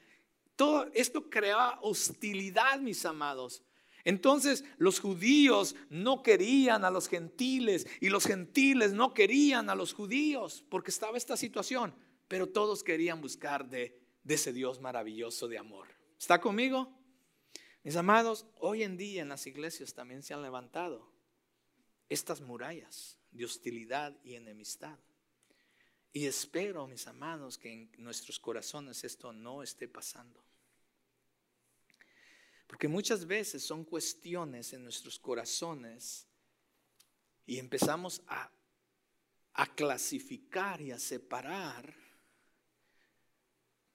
Todo esto creaba hostilidad, mis amados. Entonces los judíos no querían a los gentiles y los gentiles no querían a los judíos porque estaba esta situación, pero todos querían buscar de, de ese Dios maravilloso de amor. ¿Está conmigo? Mis amados, hoy en día en las iglesias también se han levantado estas murallas de hostilidad y enemistad. Y espero, mis amados, que en nuestros corazones esto no esté pasando. Porque muchas veces son cuestiones en nuestros corazones y empezamos a, a clasificar y a separar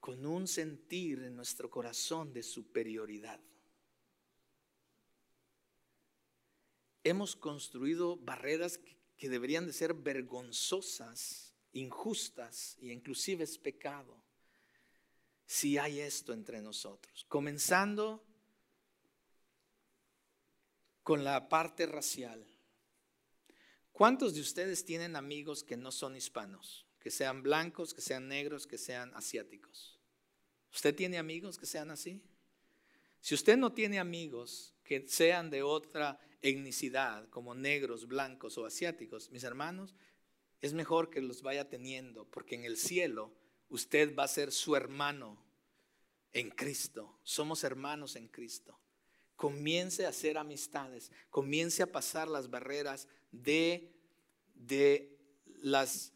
con un sentir en nuestro corazón de superioridad. Hemos construido barreras que, deberían de ser vergonzosas, injustas e inclusive es pecado si hay esto entre nosotros. Comenzando con la parte racial. ¿Cuántos de ustedes tienen amigos que no son hispanos? Que sean blancos, que sean negros, que sean asiáticos. ¿Usted tiene amigos que sean así? Si usted no tiene amigos que sean de otra etnicidad, como negros, blancos o asiáticos, mis hermanos, es mejor que los vaya teniendo, porque en el cielo usted va a ser su hermano en Cristo. Somos hermanos en Cristo. Comience a hacer amistades, comience a pasar las barreras de, de, las,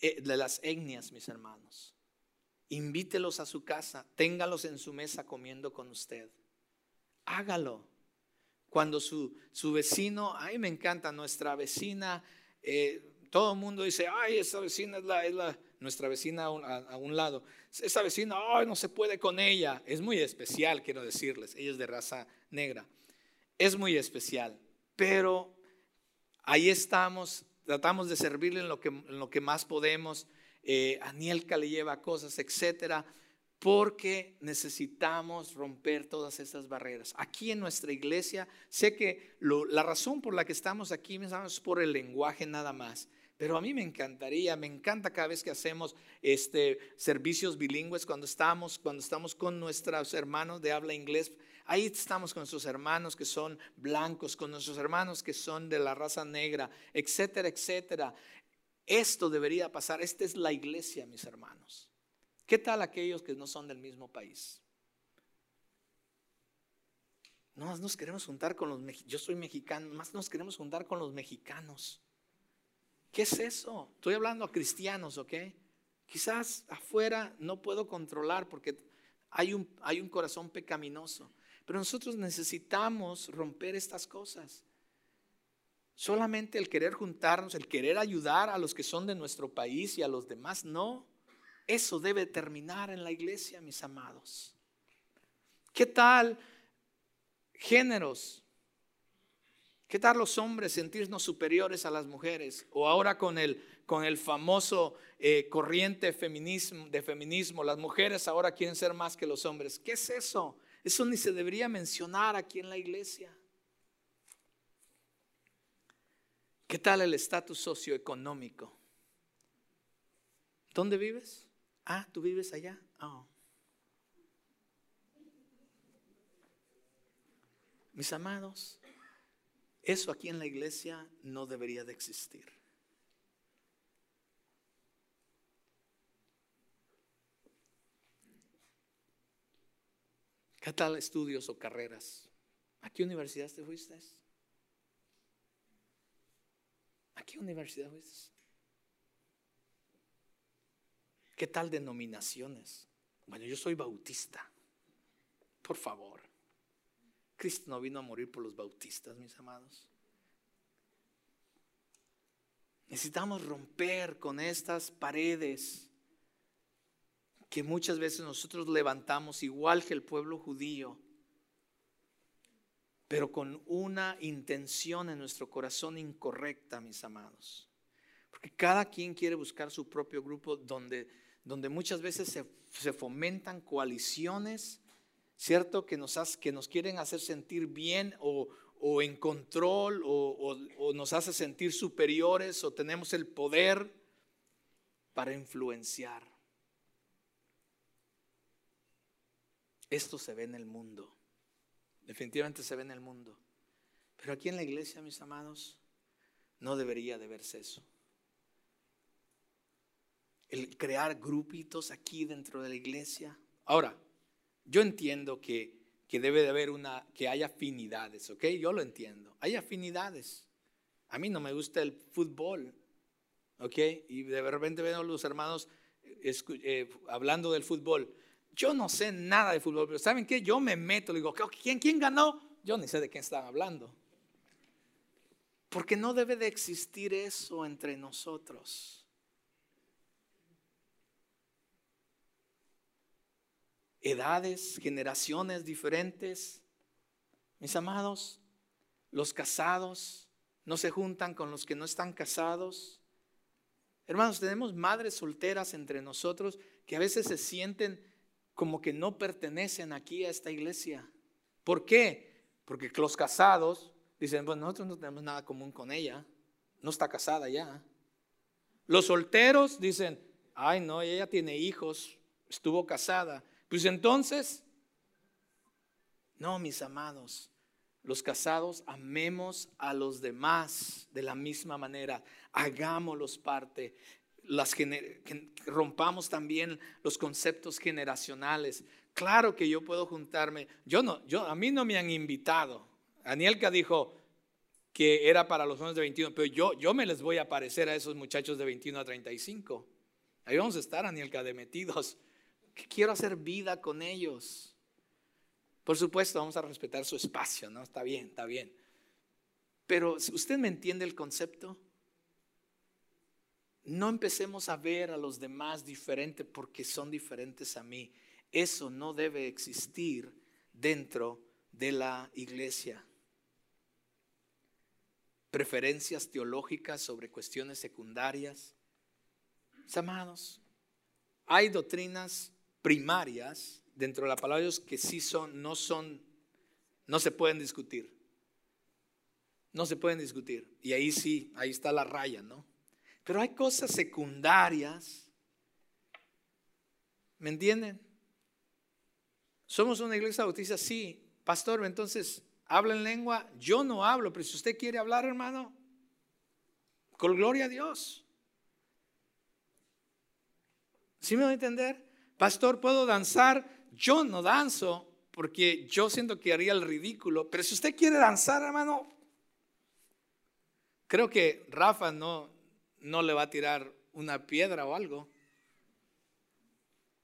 eh, de las etnias, mis hermanos. Invítelos a su casa, téngalos en su mesa comiendo con usted. Hágalo. Cuando su, su vecino, ay, me encanta, nuestra vecina, eh, todo el mundo dice, ay, esa vecina es la, es la nuestra vecina a un, lado. Esa vecina, ay, no se puede con ella. Es muy especial, quiero decirles. Ella es de raza negra. Es muy especial. Pero ahí estamos, tratamos de servirle en lo que, en lo que más podemos. Eh, Anielka le lleva cosas, etcétera porque necesitamos romper todas estas barreras. Aquí en nuestra iglesia, sé que la razón por la que estamos aquí es por el lenguaje nada más. Pero a mí me encantaría, me encanta cada vez que hacemos este, servicios bilingües, cuando estamos, cuando estamos con nuestros hermanos de habla inglés, ahí estamos con nuestros hermanos que son blancos, con nuestros hermanos que son de la raza negra, etcétera, etcétera. Esto debería pasar, esta es la iglesia, mis hermanos. ¿Qué tal aquellos que no son del mismo país? Más nos queremos juntar con los mexicanos. Yo soy mexicano, más nos queremos juntar con los mexicanos. ¿Qué es eso? Estoy hablando a cristianos, ¿ok? Quizás afuera no puedo controlar porque hay un, hay un corazón pecaminoso. Pero nosotros necesitamos romper estas cosas. Solamente el querer juntarnos, el querer ayudar a los que son de nuestro país y a los demás, no. Eso debe terminar en la iglesia, mis amados. ¿Qué tal géneros? ¿Qué tal los hombres sentirnos superiores a las mujeres? O ahora con el, con el famoso eh, corriente feminismo, de feminismo, las mujeres ahora quieren ser más que los hombres. ¿Qué es eso? Eso ni se debería mencionar aquí en la iglesia. ¿Qué tal el estatus socioeconómico? ¿Dónde vives? Ah, tú vives allá. Oh. Mis amados, eso aquí en la iglesia no debería de existir. ¿Qué tal estudios o carreras? ¿A qué universidad te fuiste? ¿A qué universidad fuiste? ¿Qué tal denominaciones? Bueno, yo soy bautista. Por favor. Cristo no vino a morir por los bautistas, mis amados. Necesitamos romper con estas paredes que muchas veces nosotros levantamos igual que el pueblo judío, pero con una intención en nuestro corazón incorrecta, mis amados. Porque cada quien quiere buscar su propio grupo donde, donde muchas veces se, fomentan coaliciones, ¿cierto? Que nos, que nos quieren hacer sentir bien o, o en control o, nos hace sentir superiores o tenemos el poder para influenciar. Esto se ve en el mundo. Definitivamente se ve en el mundo. Pero aquí en la iglesia, mis amados, no debería de verse eso. El crear grupitos aquí dentro de la iglesia. Ahora, yo entiendo que que debe de haber una, que haya afinidades, ¿ok? Yo lo entiendo. Hay afinidades. A mí no me gusta el fútbol, ¿ok? Y de repente ven a los hermanos eh, hablando del fútbol. Yo no sé nada de fútbol, pero ¿saben qué? Yo me meto, digo, ¿quién, ¿quién ganó? Yo ni sé de quién están hablando. Porque no debe de existir eso entre nosotros. Edades, generaciones diferentes. Mis amados, los casados no se juntan con los que no están casados. Hermanos, tenemos madres solteras entre nosotros que a veces se sienten como que no pertenecen aquí a esta iglesia. ¿Por qué? Porque los casados dicen, bueno, nosotros no tenemos nada común con ella, no está casada ya. Los solteros dicen, ay no, ella tiene hijos, estuvo casada. Pues entonces, no, mis amados, los casados amemos a los demás de la misma manera, hagámoslos parte, rompamos también los conceptos generacionales. Claro que yo puedo juntarme, yo no, yo, a mí no me han invitado. Anielka dijo que era para los hombres de 21, pero yo, yo me les voy a parecer a esos muchachos de 21 a 35. Ahí vamos a estar, Anielka, de metidos quiero hacer vida con ellos. Por supuesto, vamos a respetar su espacio, ¿no? Está bien, está bien. Pero ¿usted me entiende el concepto? No empecemos a ver a los demás diferente porque son diferentes a mí. Eso no debe existir dentro de la iglesia. Preferencias teológicas sobre cuestiones secundarias. amados, hay doctrinas primarias dentro de la palabra de Dios que sí son, no son, no se pueden discutir. No se pueden discutir. Y ahí sí, ahí está la raya, ¿no? Pero hay cosas secundarias. ¿Me entienden? Somos una iglesia bautista, sí. Pastor, entonces, ¿habla en lengua? Yo no hablo, pero si usted quiere hablar, hermano, con gloria a Dios. ¿Sí me va a entender? Pastor, ¿puedo danzar? Yo no danzo porque yo siento que haría el ridículo. Pero si usted quiere danzar, hermano, creo que Rafa no, no le va a tirar una piedra o algo.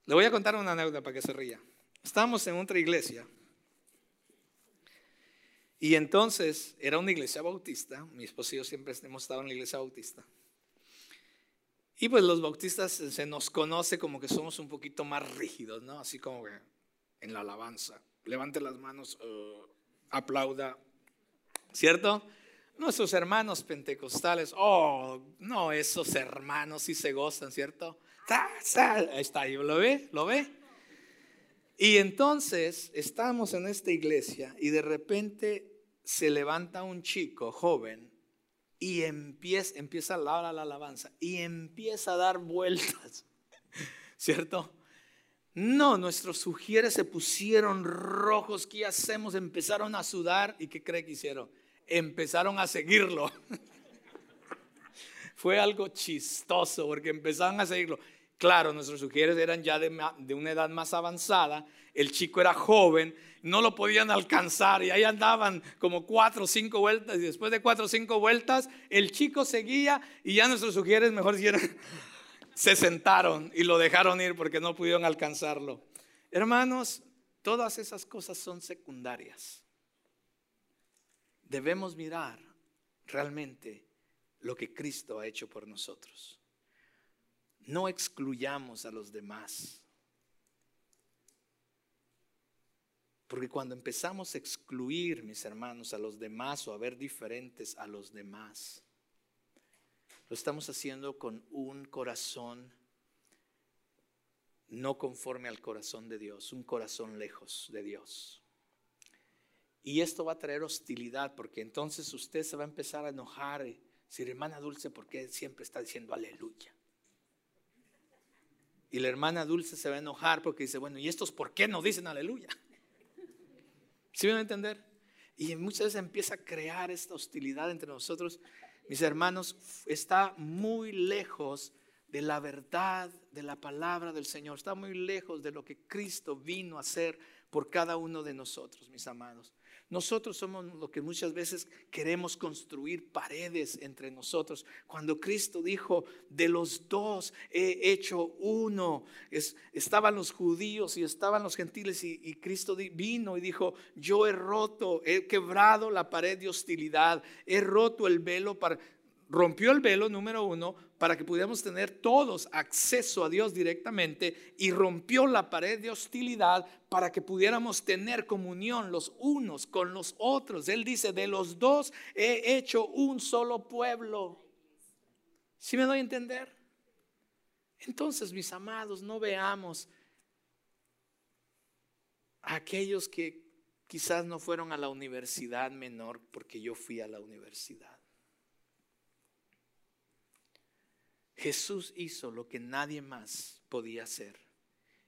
Le voy a contar una anécdota para que se ría. Estábamos en otra iglesia. Y entonces era una iglesia bautista. Mi esposo y yo siempre hemos estado en la iglesia bautista. Y pues los bautistas se nos conoce como que somos un poquito más rígidos, ¿no? Así como en la alabanza. Levante las manos, uh, aplauda, ¿cierto? Nuestros hermanos pentecostales, oh, no, esos hermanos sí se gozan, ¿cierto? Ahí está, lo ve, lo ve. Y entonces estamos en esta iglesia y de repente se levanta un chico joven y empieza, empieza la, la alabanza y empieza a dar vueltas, ¿cierto? No, nuestros sugieres se pusieron rojos, ¿qué hacemos? Empezaron a sudar y ¿qué cree que hicieron? Empezaron a seguirlo. Fue algo chistoso porque empezaron a seguirlo. Claro, nuestros sugieres eran ya de, de, una edad más avanzada, el chico era joven, no lo podían alcanzar y ahí andaban como cuatro o cinco vueltas y después de cuatro o cinco vueltas el chico seguía y ya nuestros sugieres mejor se sentaron y lo dejaron ir porque no pudieron alcanzarlo. Hermanos, todas esas cosas son secundarias. Debemos mirar realmente lo que Cristo ha hecho por nosotros. No excluyamos a los demás. Porque cuando empezamos a excluir, mis hermanos, a los demás o a ver diferentes a los demás, lo estamos haciendo con un corazón no conforme al corazón de Dios, un corazón lejos de Dios. Y esto va a traer hostilidad porque entonces usted se va a empezar a enojar. Decir, hermana Dulce, ¿por qué siempre está diciendo aleluya? Y la hermana Dulce se va a enojar porque dice, bueno, ¿y estos por qué no dicen aleluya? ¿Sí van a entender? Y muchas veces empieza a crear esta hostilidad entre nosotros. Mis hermanos, está muy lejos de la verdad de la palabra del Señor. Está muy lejos de lo que Cristo vino a hacer por cada uno de nosotros, mis amados. Nosotros somos lo que muchas veces queremos construir paredes entre nosotros. Cuando Cristo dijo, de los dos he hecho uno, estaban los judíos y estaban los gentiles y, Cristo vino y dijo, yo he roto, he quebrado la pared de hostilidad, he roto el velo rompió el velo, número uno, para que pudiéramos tener todos acceso a Dios directamente y rompió la pared de hostilidad para que pudiéramos tener comunión los unos con los otros. Él dice, de los dos he hecho un solo pueblo. ¿Sí me doy a entender? Entonces, mis amados, no veamos a aquellos que quizás no fueron a la universidad menor porque yo fui a la universidad. Jesús hizo lo que nadie más podía hacer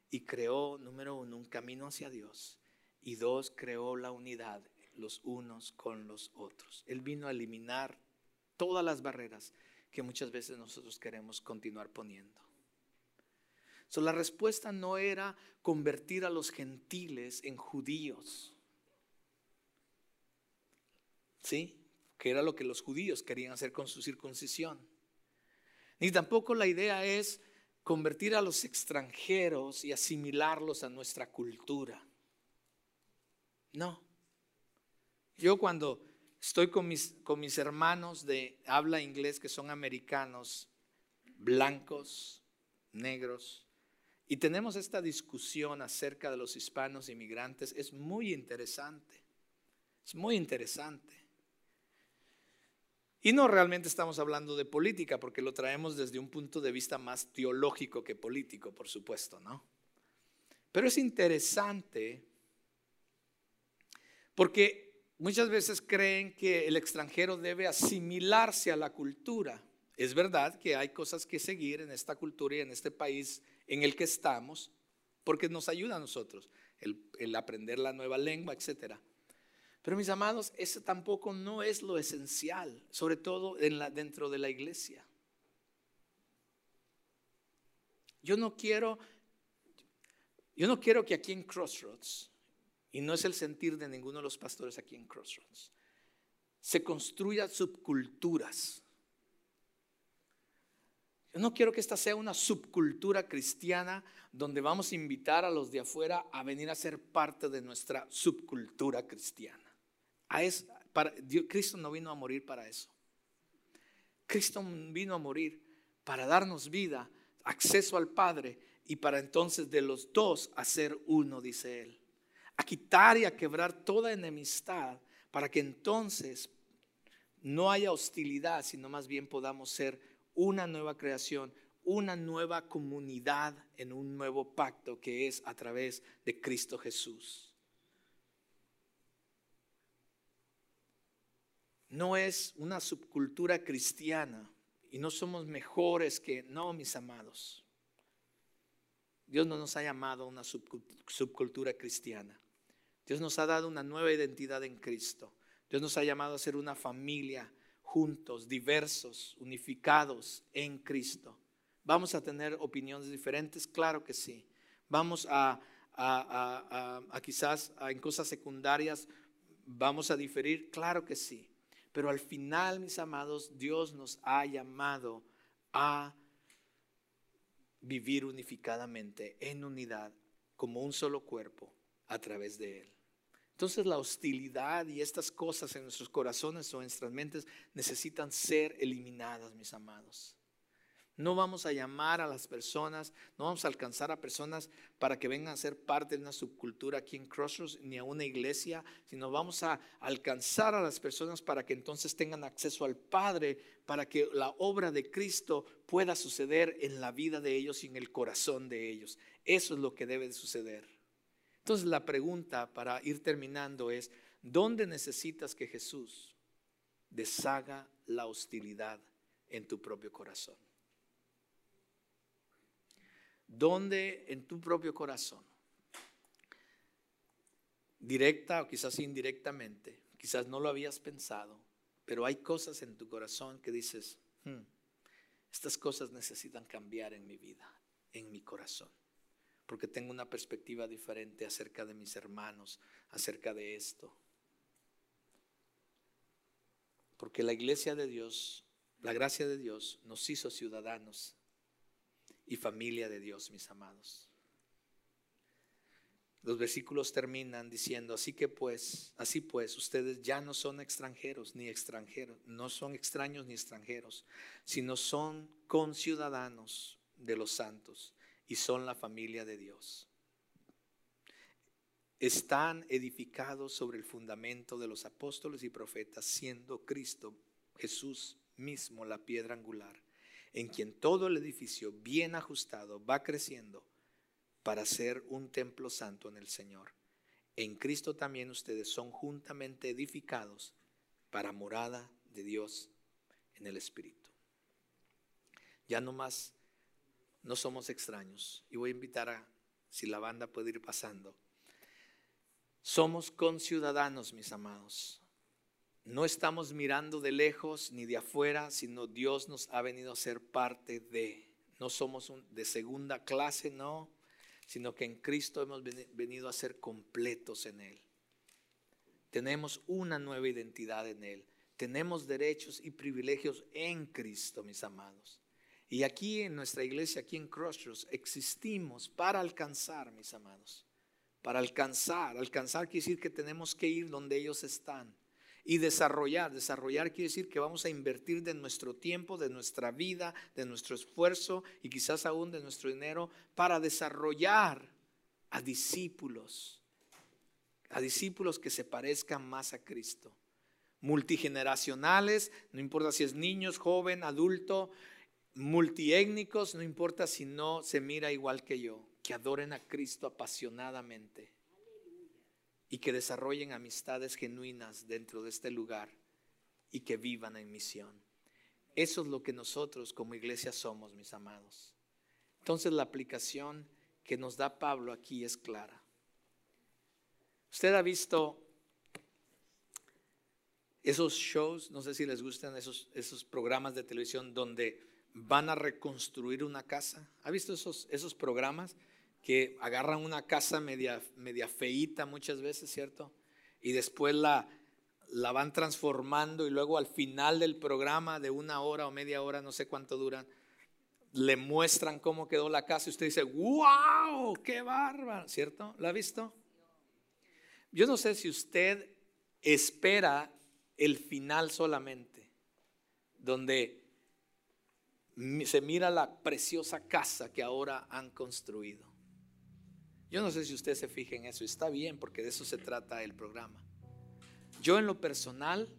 y creó, número uno, un camino hacia Dios y dos, creó la unidad los unos con los otros. Él vino a eliminar todas las barreras que muchas veces nosotros queremos continuar poniendo. So, la respuesta no era convertir a los gentiles en judíos. ¿Sí? Que era lo que los judíos querían hacer con su circuncisión. Ni tampoco la idea es convertir a los extranjeros y asimilarlos a nuestra cultura. No. Yo cuando estoy con mis, con mis hermanos de habla inglés que son americanos, blancos, negros, y tenemos esta discusión acerca de los hispanos inmigrantes, es muy interesante. Es muy interesante. Y no realmente estamos hablando de política, porque lo traemos desde un punto de vista más teológico que político, por supuesto, ¿no? Pero es interesante porque muchas veces creen que el extranjero debe asimilarse a la cultura. Es verdad que hay cosas que seguir en esta cultura y en este país en el que estamos, porque nos ayuda a nosotros, el, aprender la nueva lengua, etcétera. Pero mis amados, eso tampoco no es lo esencial, sobre todo dentro de la iglesia. Yo no quiero, yo no quiero que aquí en Crossroads, y no es el sentir de ninguno de los pastores aquí en Crossroads, se construyan subculturas. Yo no quiero que esta sea una subcultura cristiana donde vamos a invitar a los de afuera a venir a ser parte de nuestra subcultura cristiana. Cristo no vino a morir para eso. Cristo vino a morir para darnos vida, acceso al Padre y para entonces de los dos hacer uno, dice Él. A quitar y a quebrar toda enemistad para que entonces no haya hostilidad, sino más bien podamos ser una nueva creación, una nueva comunidad en un nuevo pacto que es a través de Cristo Jesús. No es una subcultura cristiana y no somos mejores que, no, mis amados. Dios no nos ha llamado a una subcultura cristiana. Dios nos ha dado una nueva identidad en Cristo. Dios nos ha llamado a ser una familia juntos, diversos, unificados en Cristo. Vamos a tener opiniones diferentes, claro que sí. Vamos a, a, quizás en cosas secundarias, vamos a diferir, claro que sí. Pero al final, mis amados, Dios nos ha llamado a vivir unificadamente, en unidad, como un solo cuerpo, a través de Él. Entonces la hostilidad y estas cosas en nuestros corazones o en nuestras mentes necesitan ser eliminadas, mis amados. No vamos a llamar a las personas, no vamos a alcanzar a personas para que vengan a ser parte de una subcultura aquí en Crossroads ni a una iglesia, sino vamos a alcanzar a las personas para que entonces tengan acceso al Padre, para que la obra de Cristo pueda suceder en la vida de ellos y en el corazón de ellos. Eso es lo que debe de suceder. Entonces la pregunta para ir terminando es, ¿dónde necesitas que Jesús deshaga la hostilidad en tu propio corazón? ¿Dónde en tu propio corazón? Directa o quizás indirectamente, quizás no lo habías pensado, pero hay cosas en tu corazón que dices, hmm, estas cosas necesitan cambiar en mi vida, en mi corazón porque tengo una perspectiva diferente acerca de mis hermanos, acerca de esto. Porque la iglesia de Dios, la gracia de Dios nos hizo ciudadanos y familia de Dios, mis amados. Los versículos terminan diciendo, así que pues, así pues, ustedes ya no son extranjeros ni extranjeros, no son extraños ni extranjeros, sino son conciudadanos de los santos y son la familia de Dios. Están edificados sobre el fundamento de los apóstoles y profetas, siendo Cristo Jesús mismo la piedra angular, en quien todo el edificio bien ajustado va creciendo para ser un templo santo en el Señor. En Cristo también ustedes son juntamente edificados para morada de Dios en el Espíritu. Ya no más no somos extraños. Y voy a invitar a, si la banda puede ir pasando. Somos conciudadanos, mis amados. No estamos mirando de lejos ni de afuera, sino Dios nos ha venido a ser parte de. No somos de segunda clase, no, sino que en Cristo hemos venido a ser completos en Él. Tenemos una nueva identidad en Él. Tenemos derechos y privilegios en Cristo, mis amados. Y aquí en nuestra iglesia, aquí en Crossroads, existimos para alcanzar, mis amados. Para alcanzar. Alcanzar quiere decir que tenemos que ir donde ellos están. Y desarrollar. Desarrollar quiere decir que vamos a invertir de nuestro tiempo, de nuestra vida, de nuestro esfuerzo y quizás aún de nuestro dinero para desarrollar a discípulos. A discípulos que se parezcan más a Cristo multigeneracionales, no importa si es niños, joven, adulto, multiétnicos, no importa si no se mira igual que yo, que adoren a Cristo apasionadamente y que desarrollen amistades genuinas dentro de este lugar y que vivan en misión. Eso es lo que nosotros como iglesia somos, mis amados. Entonces la aplicación que nos da Pablo aquí es clara. Usted ha visto esos shows, no sé si les gustan esos, esos programas de televisión donde van a reconstruir una casa. ¿Ha visto esos, esos programas que agarran una casa media, media feíta muchas veces, ¿cierto? Y después la, la van transformando y luego al final del programa de una hora o media hora, no sé cuánto duran, le muestran cómo quedó la casa y usted dice, wow, qué bárbaro, ¿cierto? ¿La ha visto? Yo no sé si usted espera el final solamente, donde se mira la preciosa casa que ahora han construido. Yo no sé si usted se fija en eso, está bien porque de eso se trata el programa. Yo en lo personal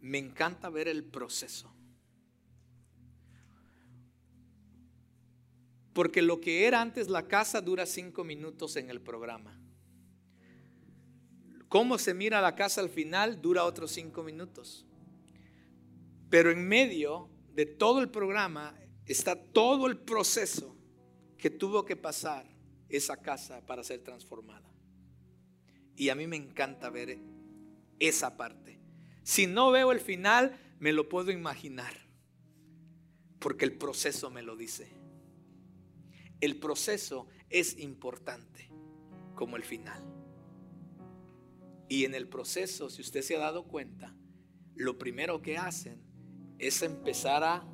me encanta ver el proceso. Porque lo que era antes la casa dura cinco minutos en el programa. Cómo se mira la casa al final dura otros cinco minutos. Pero en medio de todo el programa está todo el proceso que tuvo que pasar esa casa para ser transformada. Y a mí me encanta ver esa parte. Si no veo el final, me lo puedo imaginar, porque el proceso me lo dice. el proceso es importante como el final. Y en el proceso, si usted se ha dado cuenta, lo primero que hacen es empezar a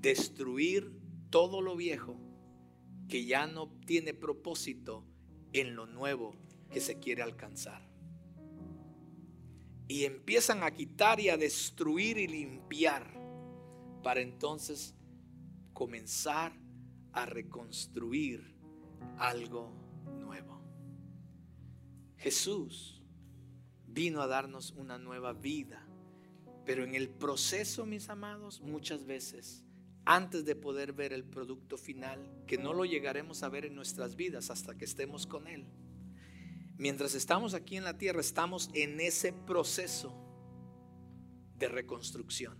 destruir todo lo viejo que ya no tiene propósito en lo nuevo que se quiere alcanzar. Y empiezan a quitar y a destruir y limpiar para entonces comenzar a reconstruir algo nuevo. Jesús vino a darnos una nueva vida, pero en el proceso, mis amados, muchas veces, antes de poder ver el producto final, que no lo llegaremos a ver en nuestras vidas hasta que estemos con Él, mientras estamos aquí en la tierra, estamos en ese proceso de reconstrucción.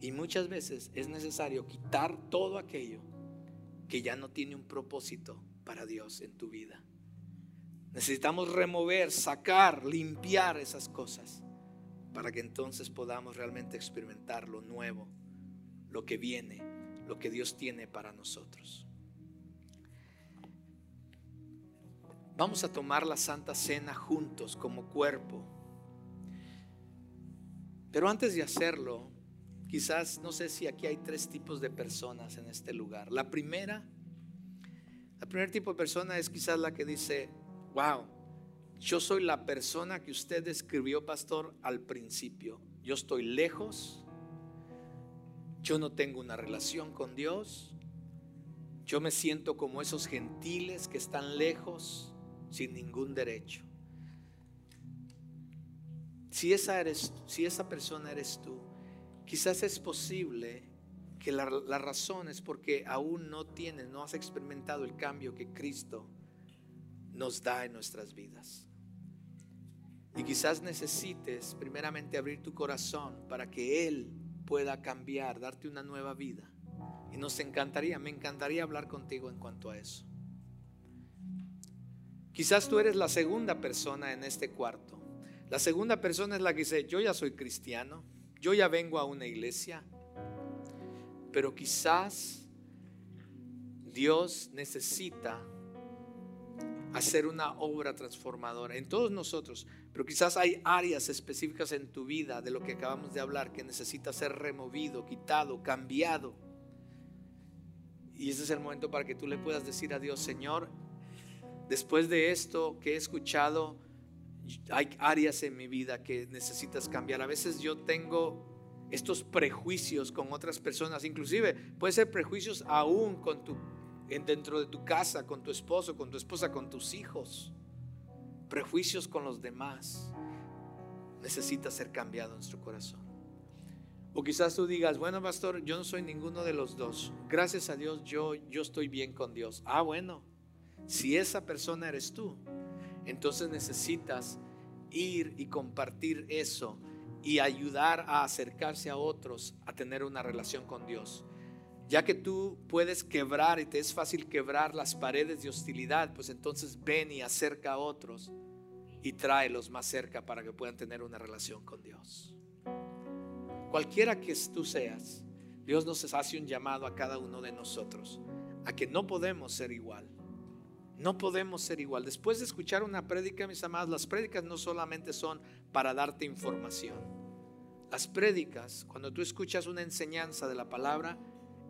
Y muchas veces es necesario quitar todo aquello que ya no tiene un propósito para Dios en tu vida. Necesitamos remover, sacar, limpiar esas cosas para que entonces podamos realmente experimentar lo nuevo, lo que viene, lo que Dios tiene para nosotros. Vamos a tomar la Santa Cena juntos como cuerpo. Pero antes de hacerlo, Quizás, no sé si aquí hay tres tipos de personas en este lugar. La primera, la primer tipo de persona es quizás la que dice, wow, yo soy la persona que usted describió, pastor, al principio. Yo estoy lejos, yo no tengo una relación con Dios, yo me siento como esos gentiles que están lejos sin ningún derecho. Si esa, eres, si esa persona eres tú, Quizás es posible que la, razón es porque aún no tienes, no has experimentado el cambio que Cristo nos da en nuestras vidas. Y quizás necesites primeramente abrir tu corazón para que Él pueda cambiar, darte una nueva vida. Y nos encantaría, me encantaría hablar contigo en cuanto a eso. Quizás tú eres la segunda persona en este cuarto. La segunda persona es la que dice, yo ya soy cristiano, yo ya vengo a una iglesia, pero quizás Dios necesita hacer una obra transformadora en todos nosotros, pero quizás hay áreas específicas en tu vida de lo que acabamos de hablar que necesita ser removido, quitado, cambiado. Y ese es el momento para que tú le puedas decir a Dios, Señor, después de esto que he escuchado, hay áreas en mi vida que necesitas cambiar. A veces yo tengo estos prejuicios con otras personas, inclusive puede ser prejuicios aún con tu, dentro de tu casa, con tu esposo, con tu esposa, con tus hijos. Prejuicios con los demás. Necesita ser cambiado en nuestro corazón. O quizás tú digas, bueno, pastor, yo no soy ninguno de los dos. Gracias a Dios, yo, yo estoy bien con Dios. Ah, bueno, si esa persona eres tú, entonces necesitas ir y compartir eso y ayudar a acercarse a otros a tener una relación con Dios. Ya que tú puedes quebrar y te es fácil quebrar las paredes de hostilidad, pues entonces ven y acerca a otros y tráelos más cerca para que puedan tener una relación con Dios. Cualquiera que tú seas, Dios nos hace un llamado a cada uno de nosotros a que no podemos ser igual no podemos ser igual. Después de escuchar una prédica, mis amados, las prédicas no solamente son para darte información. Las prédicas, cuando tú escuchas una enseñanza de la palabra,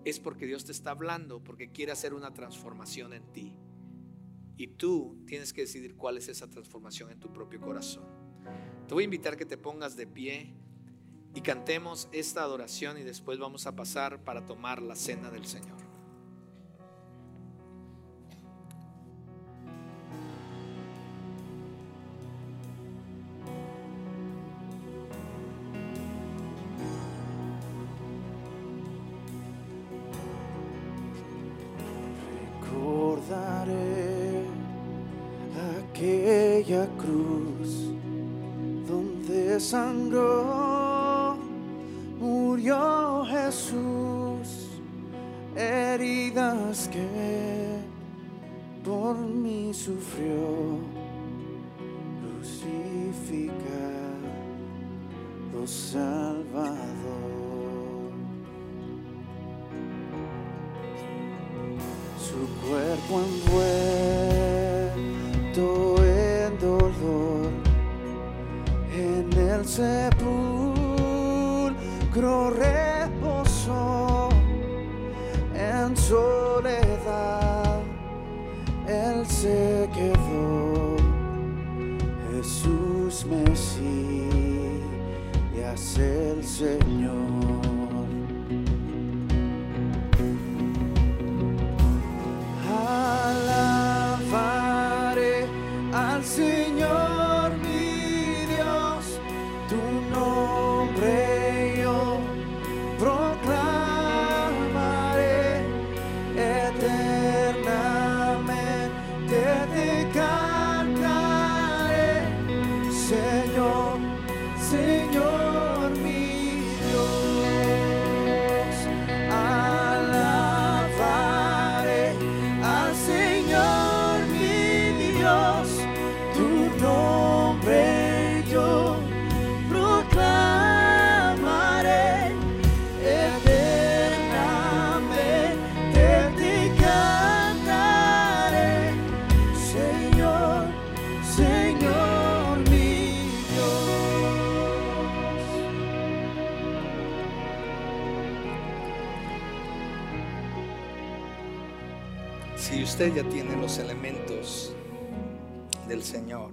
es porque Dios te está hablando, porque quiere hacer una transformación en ti. Y tú tienes que decidir cuál es esa transformación en tu propio corazón. Te voy a invitar que te pongas de pie y cantemos esta adoración y después vamos a pasar para tomar la cena del Señor. Cruz donde sangró, murió Jesús, heridas que por mí sufrió, Si usted ya tiene los elementos del Señor,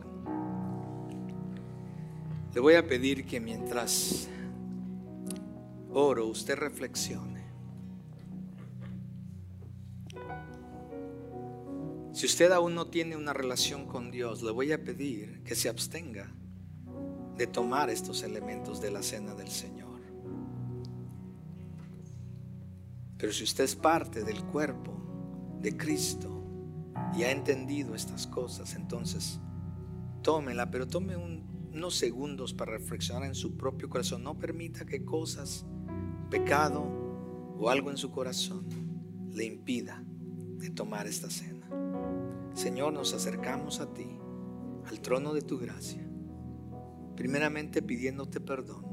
le voy a pedir que mientras oro usted reflexione. Si usted aún no tiene una relación con Dios, le voy a pedir que se abstenga de tomar estos elementos de la cena del Señor. Pero si usted es parte del cuerpo de Cristo y ha entendido estas cosas, entonces tómela, pero tome un- unos segundos para reflexionar en su propio corazón. No permita que cosas, pecado o algo en su corazón le impida de tomar esta cena. Señor, nos acercamos a ti, al trono de tu gracia, primeramente pidiéndote perdón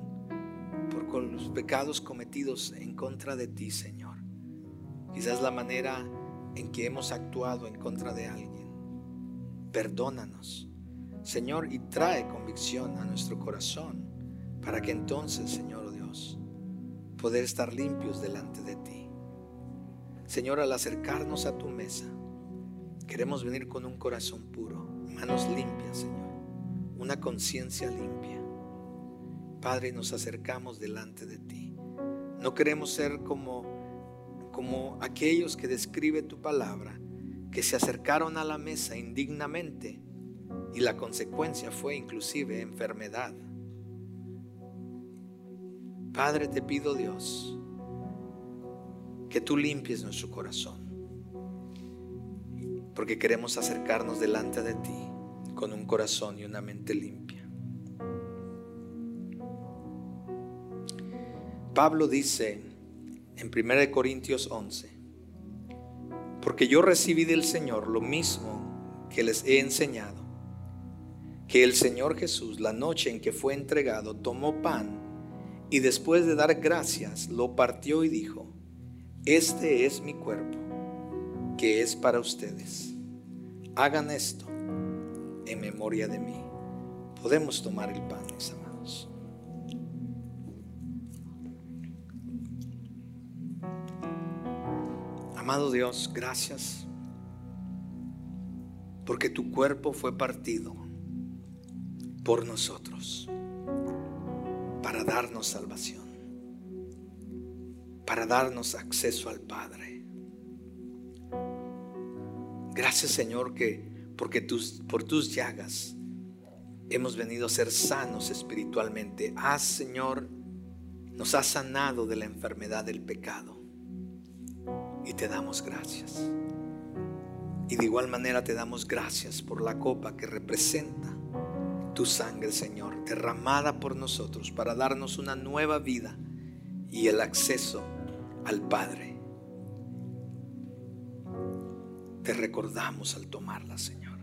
por los pecados cometidos en contra de ti, Señor. Quizás la manera en que hemos actuado en contra de alguien. Perdónanos, Señor, y trae convicción a nuestro corazón para que entonces, Señor Dios, poder estar limpios delante de ti. Señor, al acercarnos a tu mesa, queremos venir con un corazón puro, manos limpias, Señor, una conciencia limpia. Padre, nos acercamos delante de ti. No queremos ser como como aquellos que describe tu palabra, que se acercaron a la mesa indignamente y la consecuencia fue inclusive enfermedad. Padre, te pido Dios que tú limpies nuestro corazón, porque queremos acercarnos delante de ti con un corazón y una mente limpia. Pablo dice en 1 Corintios 11, porque yo recibí del Señor lo mismo que les he enseñado, que el Señor Jesús, la noche en que fue entregado, tomó pan y después de dar gracias, lo partió y dijo, este es mi cuerpo, que es para ustedes. Hagan esto en memoria de mí. Podemos tomar el pan, mis amados. Amado Dios, gracias porque tu cuerpo fue partido por nosotros para darnos salvación, para darnos acceso al Padre. Gracias Señor que porque tus, por tus llagas hemos venido a ser sanos espiritualmente. Haz Señor, nos has sanado de la enfermedad del pecado y te damos gracias. Y de igual manera te damos gracias por la copa que representa tu sangre, Señor, derramada por nosotros para darnos una nueva vida y el acceso al Padre. Te recordamos al tomarla, Señor.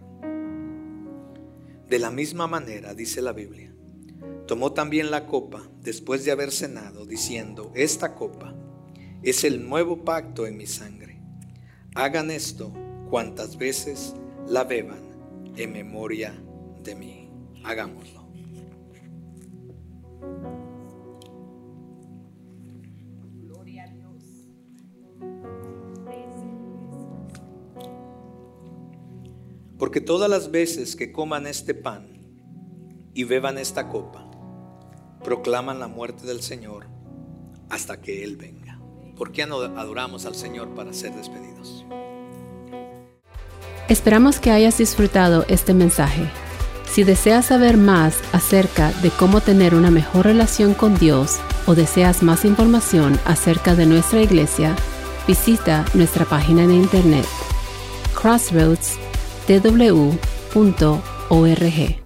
De la misma manera, dice la Biblia, tomó también la copa después de haber cenado, diciendo, esta copa es el nuevo pacto en mi sangre. Hagan esto cuantas veces la beban en memoria de mí. Hagámoslo. Porque todas las veces que coman este pan y beban esta copa, proclaman la muerte del Señor hasta que Él venga. ¿Por qué no adoramos al Señor para ser despedidos? Esperamos que hayas disfrutado este mensaje. Si deseas saber más acerca de cómo tener una mejor relación con Dios o deseas más información acerca de nuestra iglesia, visita nuestra página de internet crossroadstw.org.